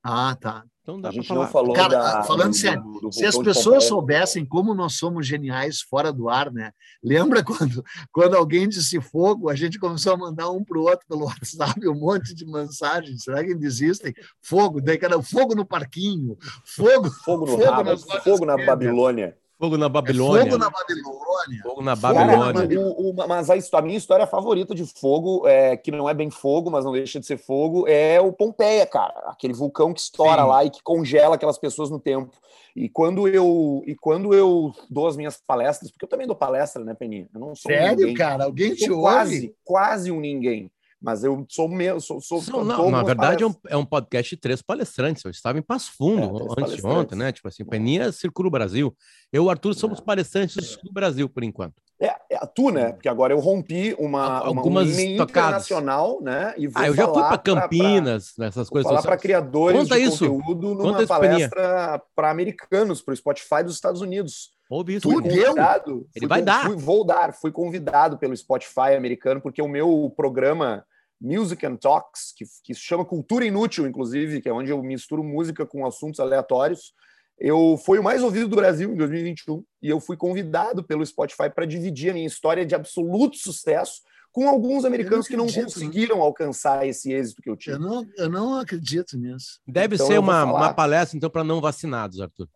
Ah, tá. Então dá a gente falar. não falou Cara, da, falando do, sério, do, do se as pessoas soubessem como nós somos geniais fora do ar, né? Lembra quando, quando alguém disse fogo, a gente começou a mandar um para o outro pelo WhatsApp um monte de mensagens. Será que ainda existem? Fogo, daí era fogo no parquinho, fogo, fogo no fogo, rabo, fogo na Babilônia. Fogo na Babilônia. É fogo na Babilônia. Fogo na Babilônia. Cara, o, o, mas a, a, minha história favorita de fogo, é, que não é bem fogo, mas não deixa de ser fogo, é o Pompeia, cara. Aquele vulcão que estoura Sim. lá e que congela aquelas pessoas no tempo. E quando eu e quando eu dou as minhas palestras, porque eu também dou palestra, né, Peninha? Eu não sou Sério, um cara? Alguém te ouve? Quase, quase um ninguém. Mas eu sou meu, sou, sou não, não na verdade é um, é um, podcast de três palestrantes. Eu estava em Passo Fundo é, anteontem, né? Tipo assim, Peninha circula o Brasil. Eu e o Arthur somos é. palestrantes do Brasil por enquanto. É, é tu, né? Porque agora eu rompi uma, algumas uma, internacional, né? E vou ah, eu já fui para Campinas, pra, nessas coisas. Falar para criadores Conta de isso. conteúdo numa Conta palestra para americanos, para o Spotify dos Estados Unidos. Ouvi isso. Fui convidado. Ele vai dar. Fui, vou dar. Fui convidado pelo Spotify americano porque o meu programa Music and Talks, que, que se chama Cultura Inútil, inclusive, que é onde eu misturo música com assuntos aleatórios. Eu fui o mais ouvido do Brasil em 2021 e eu fui convidado pelo Spotify para dividir a minha história de absoluto sucesso com alguns americanos não que não conseguiram alcançar esse êxito que eu tive. Eu não, eu não acredito nisso. Deve então, ser uma, uma palestra, então, para não vacinados, Arthur.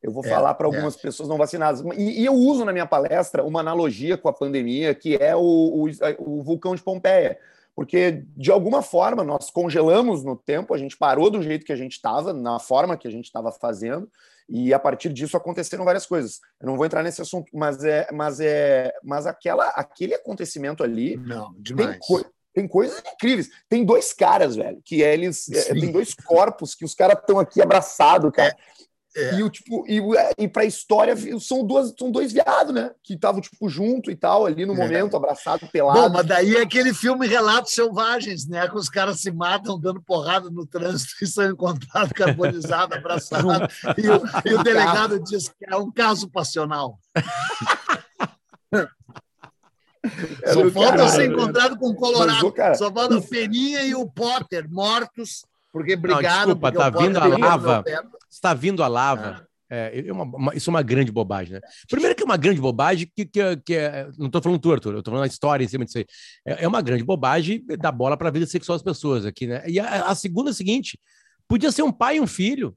Eu vou é, falar para algumas é. pessoas não vacinadas. E, e, eu uso na minha palestra uma analogia com a pandemia, que é o, o, o vulcão de Pompeia porque de alguma forma nós congelamos no tempo, a gente parou do jeito que a gente estava, na forma que a gente estava fazendo, e a partir disso aconteceram várias coisas. Eu não vou entrar nesse assunto, mas é, mas é, mas aquela, aquele acontecimento ali não, demais. Tem, Tem coisas incríveis. Tem dois caras, velho, que eles. É, tem dois corpos que os caras estão aqui abraçados, cara. É. É. E, o, tipo, e, e pra história são, duas, são dois viados, né? Que estavam, tipo, junto e tal, ali no é. momento, é. abraçado, pelado. Bom, mas daí é aquele filme Relatos Selvagens, né? Que os caras se matam dando porrada no trânsito e são encontrados carbonizados, abraçados. e, o, e o delegado diz que é um caso passional. Só falta ser encontrado com o Colorado. Mas, cara, Só falta o Feninha e o Potter mortos porque obrigado. desculpa, tá vindo a lava. Está vindo a lava. Ah. É, é uma, uma, isso é uma grande bobagem, né? Primeiro que é uma grande bobagem, que, que, que é, não estou falando tu, Arthur, eu estou falando a história em cima disso aí. É, é uma grande bobagem dar bola para a vida sexual das pessoas aqui, né? E a, a segunda é a seguinte: podia ser um pai e um filho.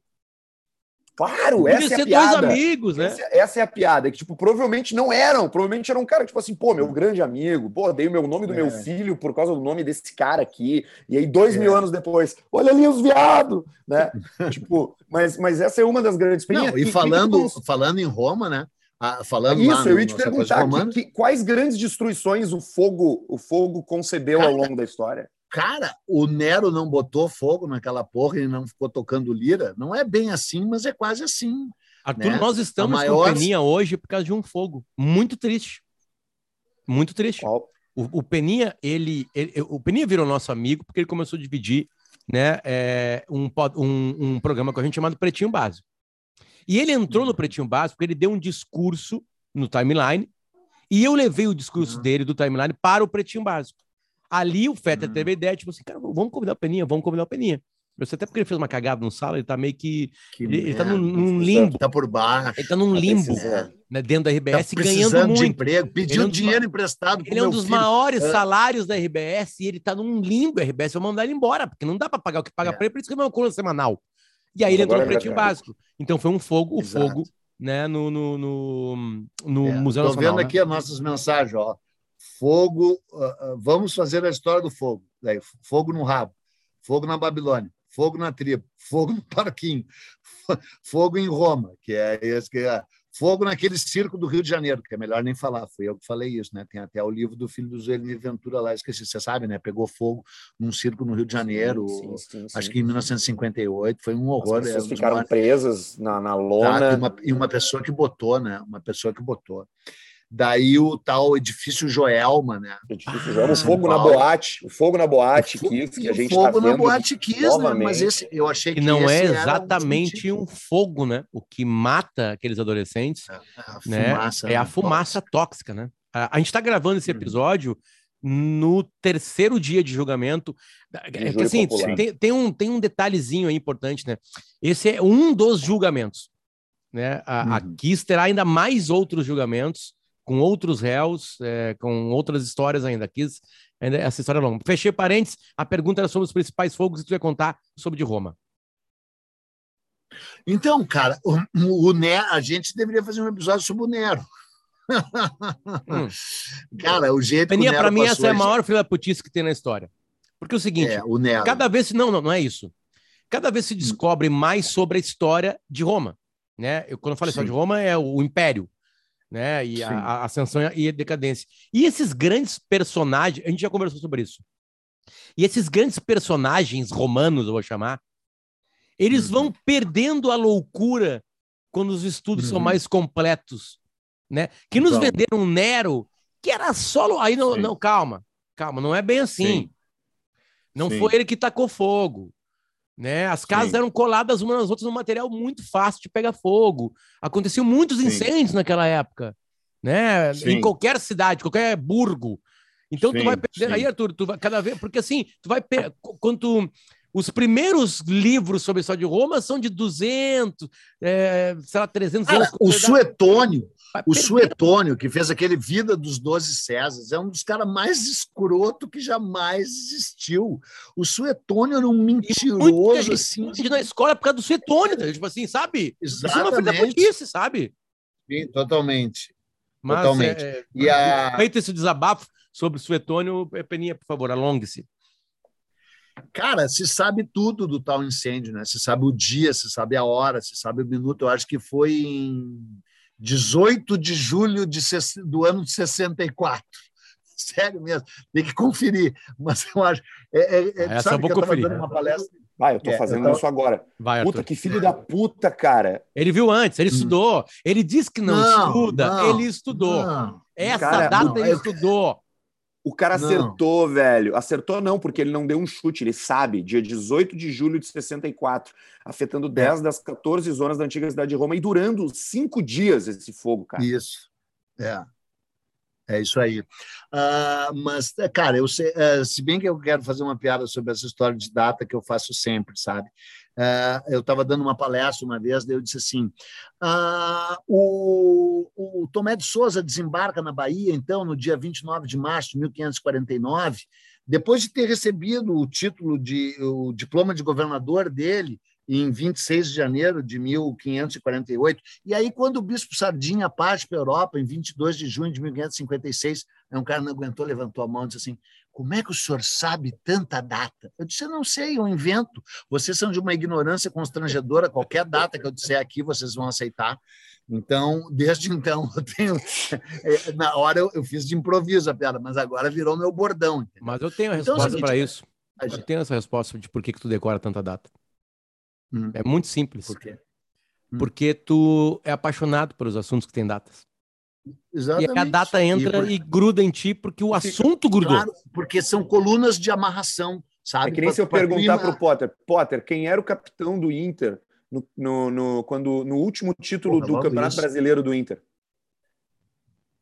Claro, Podia essa é a piada. dois amigos, né? Essa, essa, é a piada, que, tipo, provavelmente não eram. Provavelmente era um cara, tipo assim, pô, meu grande amigo, pô, dei o meu nome do é. meu filho por causa do nome desse cara aqui. E aí, dois é. mil anos depois, olha ali os viados, né? tipo, mas, mas essa é uma das grandes não, E, falando, falando em Roma, né? Ah, falando Isso, eu ia te perguntar que, que, quais grandes destruições o fogo, o fogo concedeu ao longo da história. Cara, o Nero não botou fogo naquela porra e não ficou tocando lira. Não é bem assim, mas é quase assim. Arthur, né? nós estamos maior... com Peninha hoje por causa de um fogo. Muito triste. Muito triste. O, o, Peninha, ele, ele, o Peninha virou nosso amigo porque ele começou a dividir né, é, um, um, um programa com a gente chamado Pretinho Básico. E ele entrou no Pretinho Básico porque ele deu um discurso no timeline e eu levei o discurso uhum. dele do timeline para o Pretinho Básico. Ali o Fetter uhum. teve a ideia, tipo assim, cara, vamos convidar o Peninha, vamos convidar o Peninha. Eu sei até porque ele fez uma cagada no sala, ele tá meio que. que ele, ele tá num, num, limbo. Tá por baixo. Ele tá num tá limbo, né, dentro da RBS, tá ganhando muito. de emprego, pedindo é um dinheiro emprestado. Ele é um dos filho. maiores é. salários da RBS e ele tá num limbo. A RBS vai mandar ele embora, porque não dá para pagar o que paga é. para ele, por isso que é uma coluna semanal. E aí ele entrou no pretinho básico. Então foi um fogo, o fogo, né, no, no, no, no é. Museu Tô Nacional. Tô vendo né? aqui as nossas mensagens, ó. Fogo, uh, uh, vamos fazer a história do fogo. Daí, fogo no rabo, fogo na Babilônia, fogo na tribo, fogo no parquinho, fogo em Roma, que é esse que é. Fogo naquele circo do Rio de Janeiro, que é melhor nem falar, fui eu que falei isso, né? Tem até o livro do filho do Zuelini Ventura lá, esqueci, você sabe, né? Pegou fogo num circo no Rio de Janeiro, sim, sim, sim, acho que em 1958, foi um horror. As pessoas é, ficaram presas na, na lona. Tá, e, uma, e uma pessoa que botou, né? Uma pessoa que botou. Daí o tal edifício Joelma, né? Edifício Joelma, ah, o fogo na boate, o fogo na boate Kiss, que a gente fogo tá na boate Kiss, né? Mas esse eu achei que, que não é exatamente um, um, fogo, né? O que mata aqueles adolescentes, é, é a né? fumaça, é a né? fumaça tóxica, né? A, a gente está gravando esse uhum. episódio no terceiro dia de julgamento. É que, assim, tem, tem, um, tem um detalhezinho aí importante, né? Esse é um dos julgamentos. Né? A, uhum. a Kiss terá ainda mais outros julgamentos com outros réus, é, com outras histórias ainda. Quis ainda essa história é longa. Fechei parênteses, a pergunta era sobre os principais fogos e tu ia contar sobre de Roma. Então, cara, o, o Nero, a gente deveria fazer um episódio sobre o Nero. Hum. Cara, o jeito Peninha, para mim, essa é a maior filha putice que tem na história. Porque é o seguinte, é, o Nero. cada vez. Não, não, não é isso. Cada vez se descobre mais sobre a história de Roma. Né? Eu, quando eu falo história de Roma, é o Império né? E a, a, ascensão e a decadência. E esses grandes personagens, a gente já conversou sobre isso. E esses grandes personagens romanos, eu vou chamar, eles uhum. vão perdendo a loucura quando os estudos uhum. são mais completos, né? Que nos então... venderam Nero, que era só aí não, não, calma, calma, não é bem assim. Sim. Não Sim. foi ele que tacou fogo. Né? As casas Sim. eram coladas umas nas outras num material muito fácil de pegar fogo. Aconteciam muitos Sim. incêndios naquela época, né? Sim. Em qualquer cidade, qualquer burgo. Então tu vai perder. Aí, Arthur, tu vai cada vez. Porque assim, tu vai. Per... Quando tu... Os primeiros livros sobre a história de Roma são de 200, é, sei lá, 300 anos. o Suetônio, o Suetônio, que fez aquele Vida dos Doze Césares, é um dos caras mais escroto que jamais existiu. O Suetônio era um mentiroso, gente, assim. De... na escola por causa do Suetônio, né? tipo assim, sabe? Exatamente. Isso é uma putice, sabe? Sim, totalmente. Mas, totalmente. É, e a... Feito esse desabafo sobre o Suetônio, Peninha, por favor, alongue-se. Cara, se sabe tudo do tal incêndio, né? Se sabe o dia, se sabe a hora, se sabe o minuto. Eu acho que foi em 18 de julho de, do ano de 64. sério mesmo, tem que conferir. Mas eu acho. É, é, é Essa eu vou conferir. Uma palestra... Vai, eu tô é, fazendo eu isso agora. Vai, puta, que filho da puta, cara. Ele viu antes, ele hum. estudou. Ele disse que não, não estuda, não, ele estudou. Não. Essa cara, data ele estudou. O cara não. acertou, velho. Acertou não, porque ele não deu um chute, ele sabe. Dia 18 de julho de 64, afetando 10 é. das 14 zonas da antiga cidade de Roma e durando cinco dias esse fogo, cara. Isso. É. É isso aí. Uh, mas, cara, eu sei, uh, se bem que eu quero fazer uma piada sobre essa história de data que eu faço sempre, sabe? Uh, eu estava dando uma palestra uma vez, daí eu disse assim: o, o Tomé de Souza desembarca na Bahia, então, no dia 29 de março de 1549, depois de ter recebido o título de o diploma de governador dele em 26 de janeiro de 1548. E aí, quando o bispo Sardinha parte para a Europa, em 22 de junho de 1556, um cara não aguentou, levantou a mão e disse assim: Como é que o senhor sabe tanta data? Eu disse: Eu não sei, eu invento. Vocês são de uma ignorância constrangedora. Qualquer data que eu disser aqui, vocês vão aceitar. Então, desde então, eu tenho. É, na hora eu, eu fiz de improviso a piada, mas agora virou meu bordão. Entendeu? Mas eu tenho a então, resposta então, para isso. Eu tenho essa resposta de por que, que tu decora tanta data. Hum. É muito simples. Por quê? Hum. Porque tu é apaixonado pelos assuntos que têm datas. Exatamente. E a data entra e, por... e gruda em ti porque o assunto grudou. Claro, porque são colunas de amarração, sabe? É que nem se eu perguntar para o Potter, Potter, quem era o capitão do Inter no, no, no quando, no último título Porra, do Campeonato isso. Brasileiro do Inter?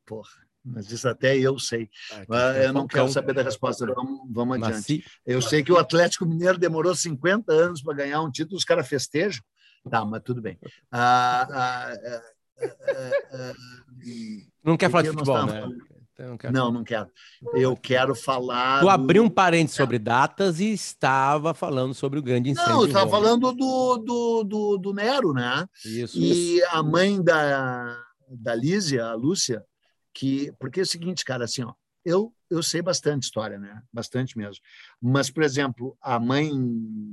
Porra. Mas isso até eu sei. Ah, eu não quero saber da resposta. Vamos, vamos adiante. Eu sei que o Atlético Mineiro demorou 50 anos para ganhar um título, os caras festejam. Tá, mas tudo bem. Ah, ah, ah, ah não quer falar de futebol, né? Então, não, quero. não, não quero. Eu quero falar. Tu abriu um parênteses sobre datas e estava falando sobre o grande incêndio. Não, eu estava falando do, do, do, do, Nero, né? Isso. E isso. a mãe da, da Lísia, a Lúcia, que porque é o seguinte, cara, assim, ó, eu eu sei bastante história, né? Bastante mesmo. Mas, por exemplo, a mãe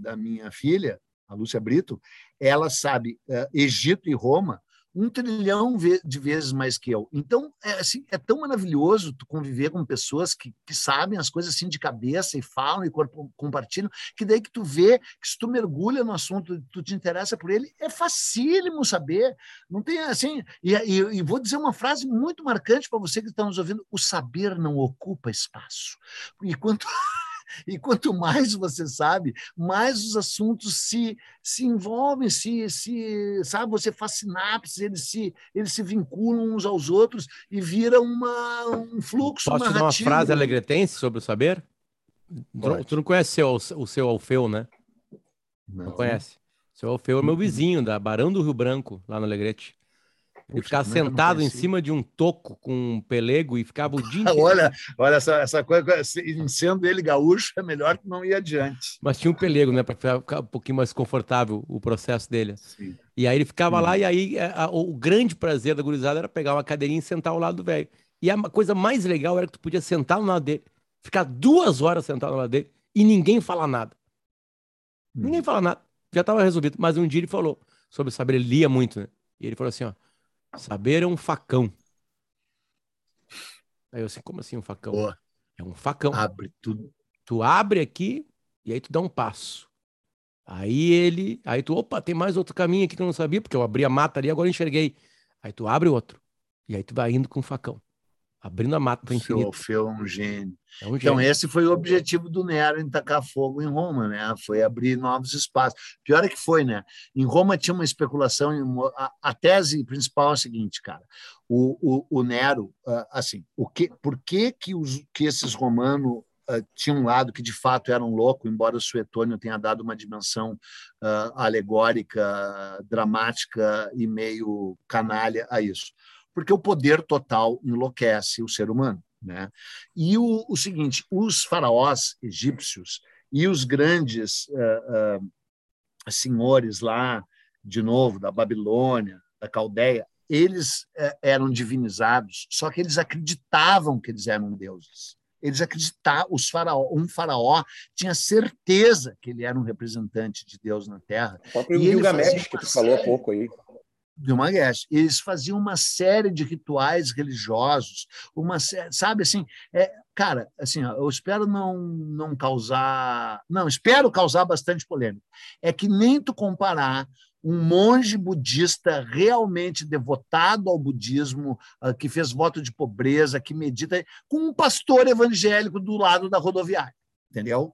da minha filha, a Lúcia Brito, ela sabe uh, Egito e Roma um trilhão de vezes mais que eu. Então, é, assim, é tão maravilhoso tu conviver com pessoas que, que sabem as coisas assim de cabeça e falam e compartilham, que daí que tu vê que se tu mergulha no assunto, tu te interessa por ele, é facílimo saber. Não tem assim. E, e, e vou dizer uma frase muito marcante para você que está nos ouvindo: o saber não ocupa espaço. E quanto E quanto mais você sabe, mais os assuntos se, se envolvem, se, se sabe, você faz sinapses, eles se, eles se vinculam uns aos outros e vira uma, um fluxo Posso narrativo. Posso te dar uma frase alegretense sobre o saber? Pode. Tu não conhece seu, o seu Alfeu, né? Não, não conhece. Seu Alfeu é meu vizinho, da Barão do Rio Branco, lá no Alegrete. Ele ficava sentado em cima de um toco com um pelego e ficava o dia inteiro. olha, olha essa, essa coisa, sendo ele gaúcho, é melhor que não ir adiante. Mas tinha um pelego, né, para ficar um pouquinho mais confortável o processo dele. Sim. E aí ele ficava Sim. lá, e aí a, a, o grande prazer da gurizada era pegar uma cadeirinha e sentar ao lado do velho. E a coisa mais legal era que tu podia sentar no lado dele, ficar duas horas sentado no lado dele e ninguém falar nada. Hum. Ninguém fala nada. Já estava resolvido. Mas um dia ele falou sobre saber, ele lia muito, né? E ele falou assim, ó, Saber é um facão. Aí eu assim, como assim um facão? Boa. É um facão. Abre tudo. Tu abre aqui e aí tu dá um passo. Aí ele, aí tu, opa, tem mais outro caminho aqui que eu não sabia, porque eu abri a mata ali, agora eu enxerguei. Aí tu abre outro. E aí tu vai indo com o facão abrindo a mata para infinito. Feu é um gênio. É um então, esse foi o objetivo do Nero em tacar fogo em Roma, né? Foi abrir novos espaços. Pior é que foi, né? Em Roma tinha uma especulação, a, a tese principal é a seguinte, cara. O, o, o Nero, ah, assim, o que, por que, que, os, que esses romanos Uh, tinha um lado que de fato era um louco, embora o Suetônio tenha dado uma dimensão uh, alegórica, dramática e meio canalha a isso porque o poder total enlouquece o ser humano. Né? E o, o seguinte: os faraós egípcios e os grandes uh, uh, senhores lá, de novo, da Babilônia, da Caldeia, eles uh, eram divinizados, só que eles acreditavam que eles eram deuses. Eles acreditavam, os faraó, um faraó tinha certeza que ele era um representante de Deus na Terra. O próprio Gilgamesh, que tu falou há pouco aí de uma guerra. Eles faziam uma série de rituais religiosos, uma sabe assim, é, cara, assim, eu espero não, não causar. Não, espero causar bastante polêmica. É que nem tu comparar um monge budista realmente devotado ao budismo, uh, que fez voto de pobreza, que medita, com um pastor evangélico do lado da rodoviária, entendeu?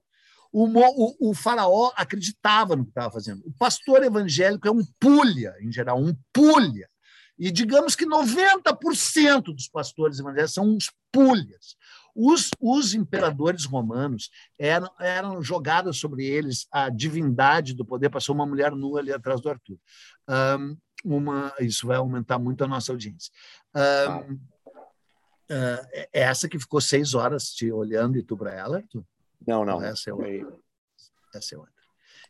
O, o, o faraó acreditava no que estava fazendo. O pastor evangélico é um pulha, em geral, um pulha. E digamos que 90% dos pastores evangélicos são uns pulhas. Os, os imperadores romanos eram, eram jogadas sobre eles a divindade do poder. Passou uma mulher nua ali atrás do Arthur. Um, uma, isso vai aumentar muito a nossa audiência. Um, uh, essa que ficou seis horas te olhando e tu para ela, Arthur? Não, não. Essa é outra. Essa é outra.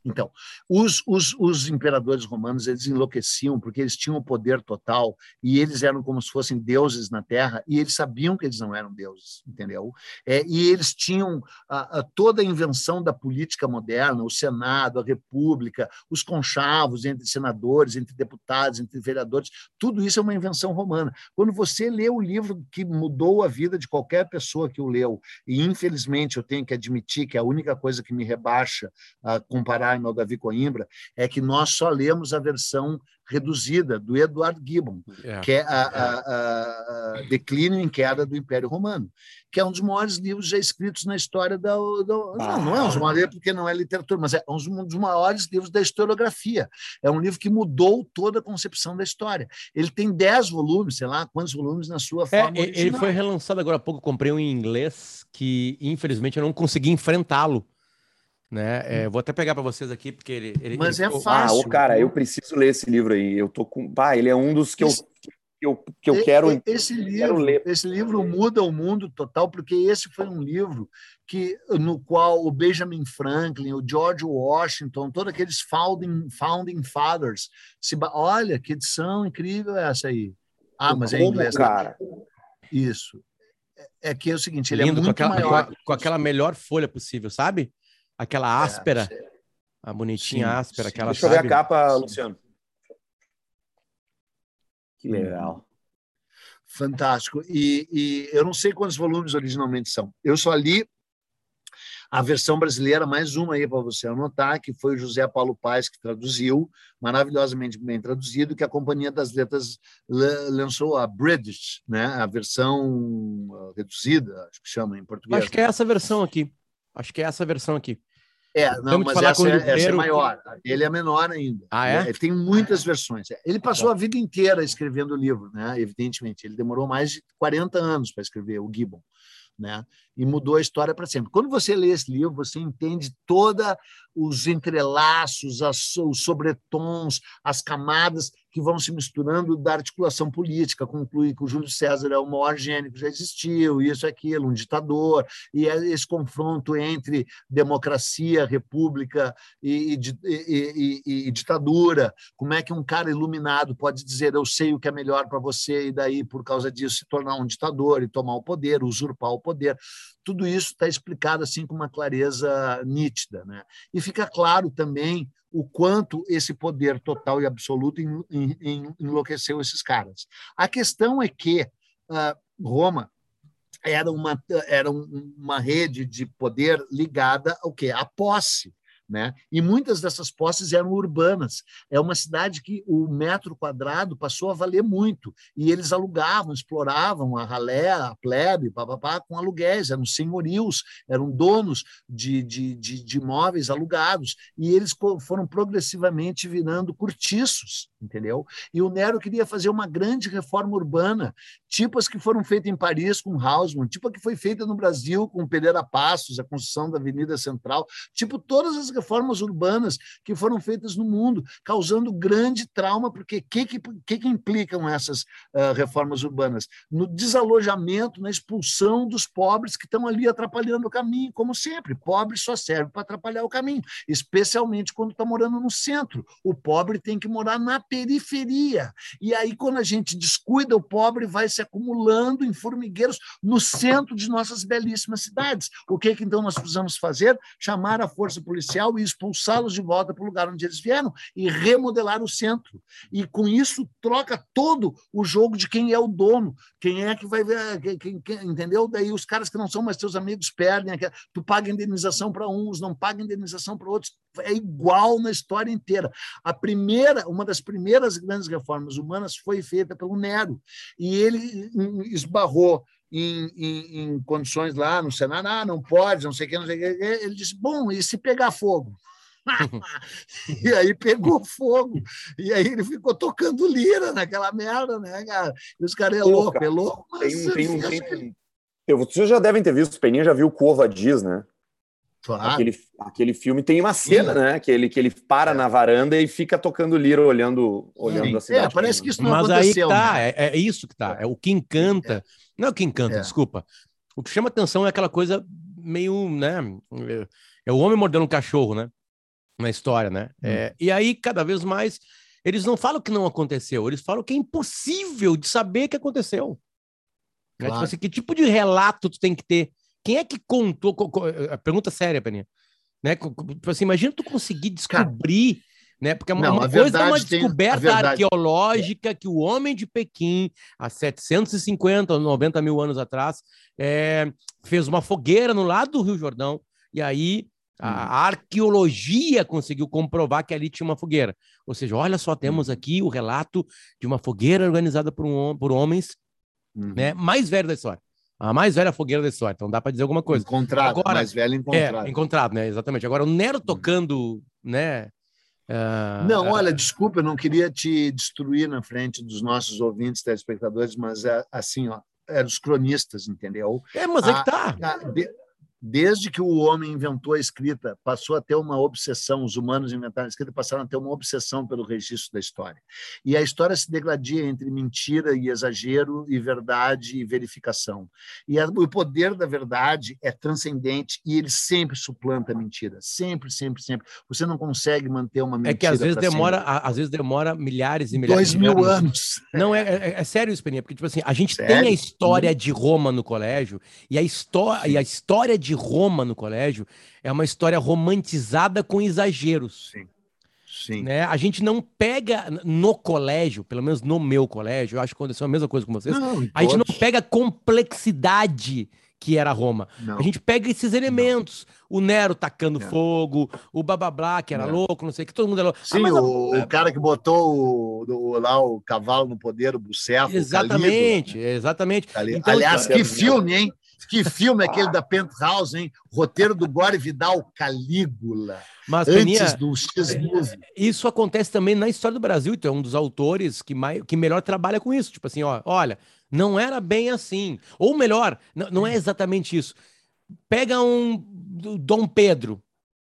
Então, os, os, os, imperadores romanos eles enlouqueciam porque eles tinham o poder total e eles eram como se fossem deuses na Terra e eles sabiam que eles não eram deuses, entendeu? É, e eles tinham a, a, toda a invenção da política moderna, o Senado, a República, os conchavos entre senadores, entre deputados, entre vereadores, tudo isso é uma invenção romana. Quando você lê o livro que mudou a vida de qualquer pessoa que o leu, e infelizmente eu tenho que admitir que é a única coisa que me rebaixa a comparar Einstein ou Davi Coimbra, é que nós só lemos a versão reduzida do Edward Gibbon, é. que é a, a, a, a, Declínio em Queda do Império Romano, que é um dos maiores livros já escritos na história da... da ah. não, não é um dos maiores porque não é literatura, mas é um dos maiores livros da historiografia. É um livro que mudou toda a concepção da história. Ele tem dez volumes, sei lá, quantos volumes na sua é, forma é, Ele foi relançado agora há pouco, comprei um em inglês que, infelizmente, eu não consegui enfrentá-lo né? É, vou até pegar para vocês aqui, porque ele. ele Mas ele é fácil. Ah, o cara, eu preciso ler esse livro aí. Eu tô com. Bah, ele é um dos que esse, eu, que eu, que eu quero. Esse livro, quero ler. esse livro muda o mundo total, porque esse foi um livro que, no qual o Benjamin Franklin, o George Washington, todos aqueles founding, founding fathers, se, olha que edição incrível é essa aí. Ah, mas é inglês. Né? Cara. Isso. É, é que é o seguinte, ele é Lindo, é muito com aquela, maior. Com, a, com aquela melhor folha possível, sabe? Aquela é, áspera. É, a bonitinha sim, áspera. Sim. Aquela, Deixa sabe? eu ver a capa, Luciano. Que legal. Fantástico. E, e, eu não sei quantos volumes originalmente são. Eu só li a versão brasileira, mais uma aí para você anotar, que foi o José Paulo Paes que traduziu, maravilhosamente bem traduzido, que a Companhia das Letras lançou a British, né? a versão ah, reduzida, acho que chama em português. Acho que é essa versão aqui. Acho que é essa versão aqui. É, não, mas essa, é, essa é maior. Ele é menor ainda. Ah, é? Ele tem muitas versões. Ele passou a vida inteira escrevendo o livro, né? evidentemente. Ele demorou mais de 40 anos para escrever o Gibbon. Né? E mudou a história para sempre. Quando você lê esse livro, você entende toda os entrelaços, as, os sobretons, as camadas que vão se misturando da articulação política, conclui que o Júlio César é o maior gênio que já existiu, isso, aquilo, um ditador, e é esse confronto entre democracia, república e, e, e, e, ditadura, como é que um cara iluminado pode dizer eu sei o que é melhor para você e daí, por causa disso, se tornar um ditador e tomar o poder, usurpar o poder tudo isso está explicado assim com uma clareza nítida. Né? E fica claro também o quanto esse poder total e absoluto enlouqueceu esses caras. A questão é que uh, Roma era uma, era uma rede de poder ligada ao quê? À posse. Né? E muitas dessas posses eram urbanas. É uma cidade que o metro quadrado passou a valer muito. E eles alugavam, exploravam a ralé, a plebe, papapá, com aluguéis. Eram senhorios, eram donos de, de, de, de imóveis alugados. E eles foram progressivamente virando cortiços, entendeu? E o Nero queria fazer uma grande reforma urbana, tipo as que foram feitas em Paris com Haussmann, tipo a que foi feita no Brasil com Pereira Passos, a construção da Avenida Central, tipo todas as reformas urbanas que foram feitas no mundo, causando grande trauma, porque o que, que, que, implicam essas uh, reformas urbanas? No desalojamento, na expulsão dos pobres que estão ali atrapalhando o caminho, como sempre. Pobre só serve para atrapalhar o caminho, especialmente quando está morando no centro. O pobre tem que morar na periferia. E aí, quando a gente descuida, o pobre vai se acumulando em formigueiros no centro de nossas belíssimas cidades. O que, que então nós precisamos fazer? Chamar a força policial social e expulsá-los de volta para o lugar onde eles vieram e remodelar o centro. E com isso troca todo o jogo de quem é o dono, quem é que vai ver, quem, quem, entendeu? Daí os caras que não são mais teus amigos perdem, tu paga indenização para uns, não paga indenização para outros, é igual na história inteira. A primeira, uma das primeiras grandes reformas humanas foi feita pelo Nero e ele esbarrou em, em, em, condições lá no Senado, ah, não pode, não sei o que, não sei o que. Ele disse, bom, e se pegar fogo? e aí pegou fogo. E aí ele ficou tocando lira naquela merda, né, cara? E os caras é louco, é louco. Tem, tem, um, tem, vocês já devem ter visto, o Peninha já viu Cova Diz, né? Claro. Aquele, aquele filme tem uma cena, Sim. né? Que ele, que ele para é. na varanda e fica tocando lira olhando, olhando a cidade. É, parece que isso não Mas aconteceu. Mas aí tá, né? é, é, isso que tá. É o que encanta. É. Não é o que encanta, é. desculpa. O que chama atenção é aquela coisa meio, né? É o homem mordendo um cachorro, né? Na história, né? Hum. É, e aí, cada vez mais, eles não falam que não aconteceu, eles falam que é impossível de saber que aconteceu. Né? Claro. Tipo assim, que tipo de relato tu tem que ter? Quem é que contou? A pergunta séria, Peninha. Né? Tipo assim, imagina tu conseguir descobrir. Cara, né? Porque uma, não, uma coisa é uma descoberta arqueológica que o homem de Pequim, há 750 ou 90 mil anos atrás, é, fez uma fogueira no lado do Rio Jordão, e aí a, hum. arqueologia conseguiu comprovar que ali tinha uma fogueira. Ou seja, olha só, temos hum. aqui o relato de uma fogueira organizada por, um, por homens uhum. né, mais velhos da história. A mais velha fogueira da história, então dá para dizer alguma coisa. Encontrado, Agora, mais velho encontrado. É, encontrado, né? Exatamente. Agora, o Nero hum. tocando, né? Uh, não, olha, uh, desculpa, eu não queria te destruir na frente dos nossos ouvintes, telespectadores, mas é assim, ó, é dos cronistas, entendeu? É, mas é que tá. A, de, desde que o homem inventou a escrita, passou a ter uma obsessão, os humanos inventaram a escrita, passaram a ter uma obsessão pelo registro da história. E a história se degladia entre mentira e exagero, e verdade e verificação. E a, o poder da verdade é transcendente e ele sempre suplanta a mentira. Sempre, sempre, sempre. Você não consegue manter uma mentira. É que às vezes demora, a, às vezes demora milhares e milhares Dois mil anos. Não, é, é, é sério isso, Peninha, porque, tipo assim, a gente sério? tem a história de Roma no colégio, e a, história, e a história de de Roma no colégio é uma história romantizada com exageros. Sim. Sim. Né? A gente não pega no colégio, pelo menos no meu colégio, eu acho que aconteceu a mesma coisa com vocês. Não, a gente não pega a complexidade que era Roma. Não. A gente pega esses elementos. Não. O Nero tacando é. fogo, o Babablá, que era é. louco, não sei que, todo mundo era louco. Sim, ah, o, o, cara que botou o, o, lá o cavalo no poder, o Bucefo. Exatamente, exatamente. Então, Aliás, que filme, hein? Que filme é aquele da Penthouse, hein? Roteiro do Gore Vidal, Calígula. Mas, antes Peninha, do X-Movie. Isso acontece também na história do Brasil. Então, é um dos autores que, mais, que melhor trabalha com isso. Tipo assim, ó, olha, não era bem assim. Ou melhor, não, é exatamente isso. Pega um Dom Pedro,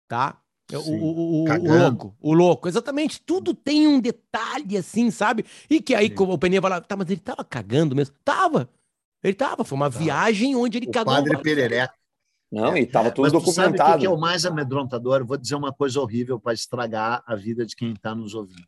tá? Sim, o, o, o, louco, o louco, exatamente. Tudo tem um detalhe assim, sabe? E que aí, como o Peninha fala, tá, mas ele tava cagando mesmo. Tava. Ele tava, foi uma viagem onde ele o cagou. Padre Perereca. Não, e estava tudo Mas documentado. Sabe o que é o mais amedrontador? vou dizer uma coisa horrível para estragar a vida de quem está nos ouvindo.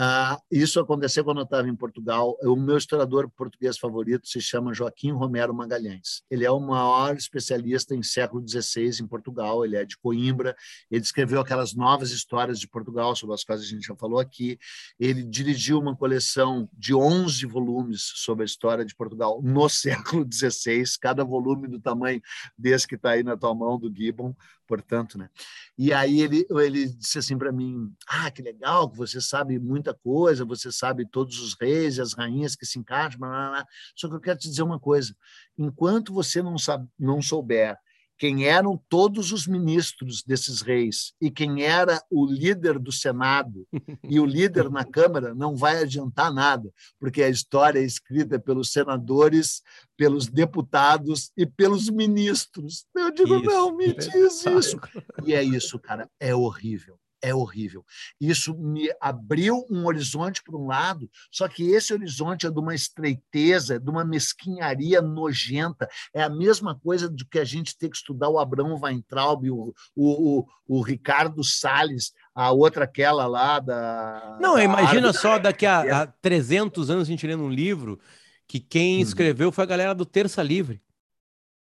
Ah, isso aconteceu quando eu estava em Portugal. O meu historiador português favorito se chama Joaquim Romero Magalhães. Ele é o maior especialista em século XVI em Portugal. Ele é de Coimbra. Ele escreveu aquelas novas histórias de Portugal, sobre as quais a gente já falou aqui. Ele dirigiu uma coleção de 11 volumes sobre a história de Portugal no século XVI, cada volume do tamanho desse que está aí na tua mão, do Gibbon portanto, né? E aí ele, ele disse assim para mim: Ah, que legal, você sabe muita coisa, você sabe todos os reis e as rainhas que se encaixam, blá, blá, blá. só que eu quero te dizer uma coisa: enquanto você não, sabe, não souber quem eram todos os ministros desses reis e quem era o líder do Senado e o líder na Câmara, não vai adiantar nada, porque a história é escrita pelos senadores, pelos deputados e pelos ministros. Eu digo, isso. não, me diz isso. E é isso, cara, é horrível é horrível. Isso me abriu um horizonte por um lado, só que esse horizonte é de uma estreiteza, de uma mesquinharia nojenta. É a mesma coisa do que a gente ter que estudar o Abrão Weintraub, o, o, o, o Ricardo Salles, a outra aquela lá da... Não, da imagina só daqui a, a 300 anos a gente lendo um livro que quem uhum. escreveu foi a galera do Terça Livre.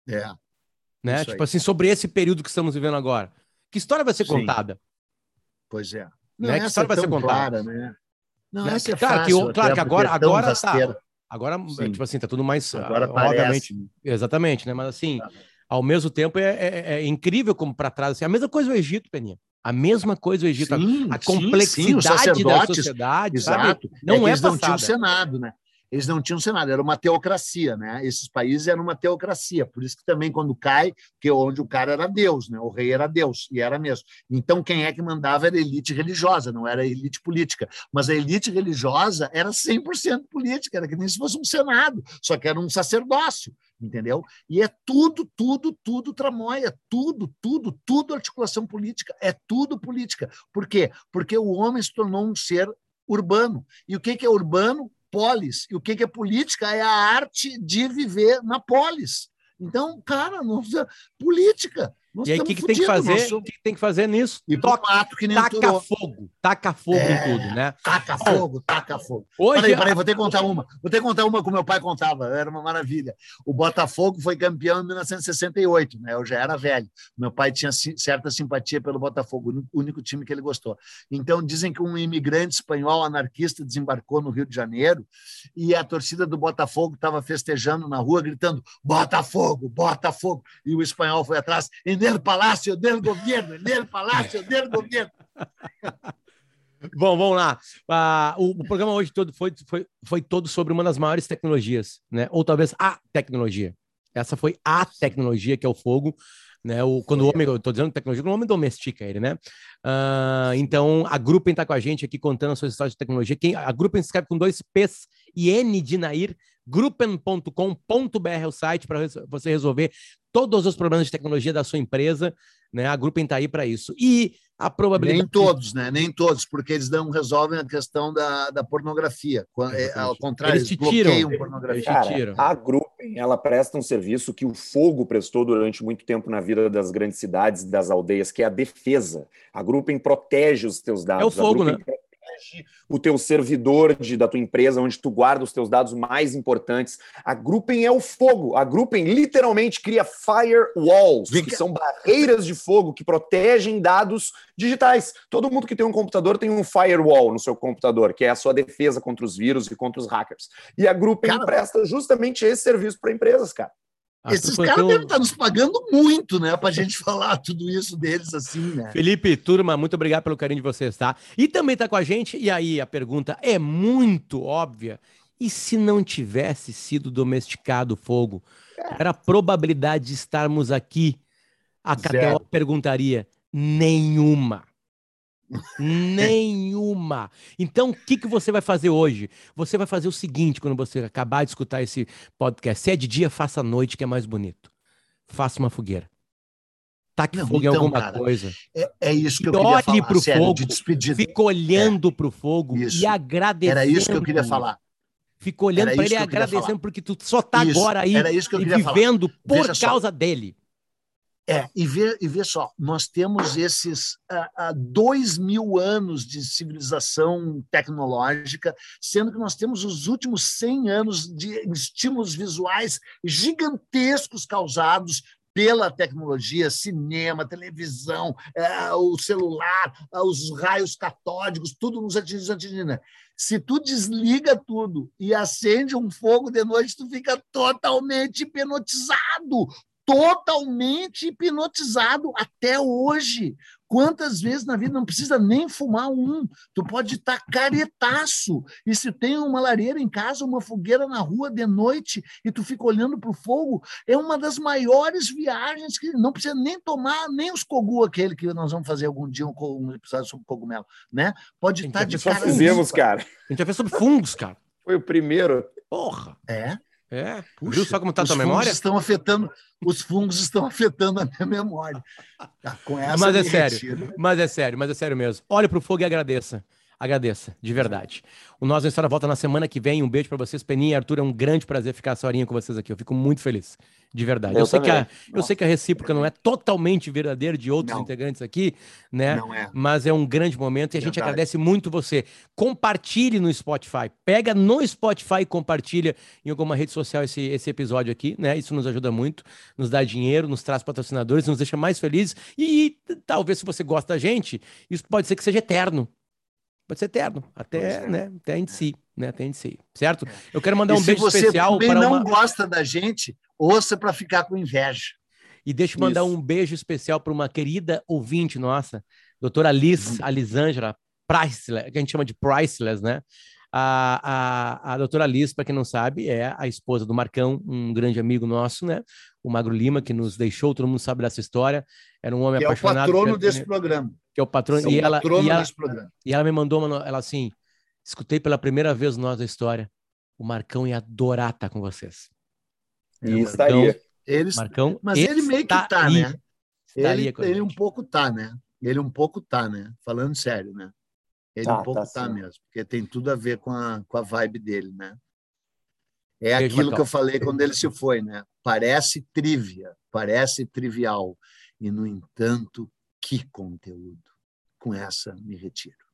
É. Né? Tipo assim, sobre esse período que estamos vivendo agora. Que história vai ser Sim. contada? Pois é. Não, né? Que é vai ser contada? Clara, né? Não, né? essa é claro, fácil, que, claro que agora, agora tá, agora, Sim. tipo assim, tá tudo mais, agora uh, obviamente, exatamente, né? Mas assim, tá. ao mesmo tempo é, é, é incrível como para trás, assim, a mesma coisa o Egito, Peninha. A mesma coisa o Egito, sim, a, a complexidade sim, da sociedade, exato, sabe? Não é, é eles não tinham Senado, né? Eles não tinham Senado, era uma teocracia, né? Esses países eram uma teocracia, por isso que também quando cai, que onde o cara era Deus, né? O rei era Deus e era mesmo. Então quem é que mandava era a elite religiosa, não era a elite política, mas a elite religiosa era 100% política, era que nem se fosse um senado, só que era um sacerdócio, entendeu? E é tudo, tudo, tudo tramóia, tudo, tudo, tudo articulação política, é tudo política. Por quê? Porque o homem se tornou um ser urbano. E o que é urbano? Polis. E o que é política? É a arte de viver na polis. Então, cara, não, política. Nós e aí, o que, que tem que fazer? O que, que tem que fazer nisso? E Toca, mato que nem taca fogo, taca fogo é, em tudo, né? Taca fogo, taca fogo. Hoje, peraí, peraí, vou ter que contar uma. Vou ter que contar uma que meu pai contava, era uma maravilha. O Botafogo foi campeão em 1968, né? Eu já era velho. Meu pai tinha certa simpatia pelo Botafogo, o único time que ele gostou. Então, dizem que um imigrante espanhol anarquista desembarcou no Rio de Janeiro e a torcida do Botafogo estava festejando na rua, gritando: Botafogo, Botafogo! E o espanhol foi atrás del Palácio del Governo, del Palácio del Governo. Bom, vamos lá. Ah, o, o, programa hoje todo foi, foi, foi todo sobre uma das maiores tecnologias, né? Ou talvez a tecnologia. Essa foi a tecnologia que é o fogo, né? O, quando o homem, eu tô dizendo tecnologia, o homem domestica ele, né? Uh, então, a Gruppen está com a gente aqui contando a sua história de tecnologia. Quem, a Gruppen se escreve com dois P's e N de Nair, gruppen.com.br é o site para você resolver todos os problemas de tecnologia da sua empresa, né? A Gruppen está aí para isso. E a probabilidade. Nem todos, né? Nem todos, porque eles não resolvem a questão da, da pornografia. É, ao contrário, eles, te tiram, pornografia. Cara, tiram. A Gruppen, ela presta um serviço que o fogo prestou durante muito tempo na vida das grandes cidades, das aldeias, que é a defesa. A Gruppen protege os teus dados. É o fogo, né? O teu servidor de, da tua empresa, onde tu guarda os teus dados mais importantes. A Gruppen é o fogo. A Gruppen literalmente cria firewalls, que são barreiras de fogo que protegem dados digitais. Todo mundo que tem um computador tem um firewall no seu computador, que é a sua defesa contra os vírus e contra os hackers. E a Gruppen cara, presta justamente esse serviço para empresas, cara. Ah, Esses caras teu... devem estar nos pagando muito, né? Para a gente falar tudo isso deles assim, né? Felipe, turma, muito obrigado pelo carinho de vocês, tá? E também está com a gente, e aí a pergunta é muito óbvia. E se não tivesse sido domesticado o fogo? Era a probabilidade de estarmos aqui? A Catel perguntaria: nenhuma. Nenhuma. Então, o que, que você vai fazer hoje? Você vai fazer o seguinte, quando você acabar de escutar esse podcast. Se é de dia, faça à noite, que é mais bonito. Faça uma fogueira. Taque Não, fogo então, em alguma cara, coisa. É, é, isso que eu queria falar. Pro sério, fogo, de despedida. Fica olhando é, para o fogo isso. e agradecendo. Era isso que eu queria falar. Fica olhando para ele e agradecendo, porque tu só tá isso. agora aí e vivendo falar. por Veja causa só. dele. É, e vê, e vê só, nós temos esses uh, dois mil anos de civilização tecnológica, sendo que nós temos os últimos 100 anos de estímulos visuais gigantescos causados pela tecnologia, cinema, televisão, uh, o celular, os raios catódicos, tudo nos atinge, né? Se tu desliga tudo e acende um fogo de noite, tu fica totalmente hipnotizado totalmente hipnotizado até hoje. Quantas vezes na vida não precisa nem fumar um, tu pode estar caretaço. E se tem uma lareira em casa, uma fogueira na rua de noite e tu fica olhando para o fogo, é uma das maiores viagens que não precisa nem tomar nem os cogu aquele que nós vamos fazer algum dia um, episódio sobre cogumelo, né? Pode estar de cara. fizemos, cara. A gente já fez sobre fungos, cara. Foi o primeiro. Porra. É. É, Puxa, viu só como está a tua memória? Estão afetando, os fungos estão afetando a minha memória. Tá, com essa mas é sério, mas é sério, mas é sério mesmo. Olhe para o fogo e agradeça. Agradeça, de verdade. O Nós na História volta na semana que vem. Um beijo para vocês, Peninha e Arthur. É um grande prazer ficar essa horinha com vocês aqui. Eu fico muito feliz, de verdade. Eu, eu sei, que a, eu sei que a recíproca não é totalmente verdadeira de outros não. integrantes aqui, né? Não é. Mas é um grande momento e a verdade. gente agradece muito você. Compartilhe no Spotify. Pega no Spotify e compartilha em alguma rede social esse, esse episódio aqui, né? Isso nos ajuda muito, nos dá dinheiro, nos traz patrocinadores, nos deixa mais felizes. E, e talvez, se você gosta da gente, isso pode ser que seja eterno pode ser eterno, até, é. né, até em si, né, até em si, certo? É. Eu quero mandar um beijo especial para uma... não gosta da gente, ouça para ficar com inveja. E deixa eu mandar Isso. um beijo especial para uma querida ouvinte nossa, doutora Liz, uhum. Alisângela Priceless, que a gente chama de Priceless, né? A, a, a doutora Liz, para quem não sabe, é a esposa do Marcão, um grande amigo nosso, né? O Magro Lima, que nos deixou, todo mundo sabe dessa história. Era um homem que apaixonado. É o patrono desse programa que é o patrono. e ela, e ela, e ela me mandou uma, ela assim, escutei pela primeira vez nós da história. O Marcão ia adorar estar com vocês. E é, estaria. Eles, Marcão mas ele meio que tá, né? Ele, ele um pouco tá, né? Ele um pouco tá, né? Falando sério, né? Ele tá, um pouco tá, tá mesmo, porque tem tudo a ver com a, com a vibe dele, né? É Beijo, aquilo Marcão. que eu falei quando ele se foi, né? Parece trívia, parece trivial, e, no entanto, que conteúdo. Com essa, me retiro.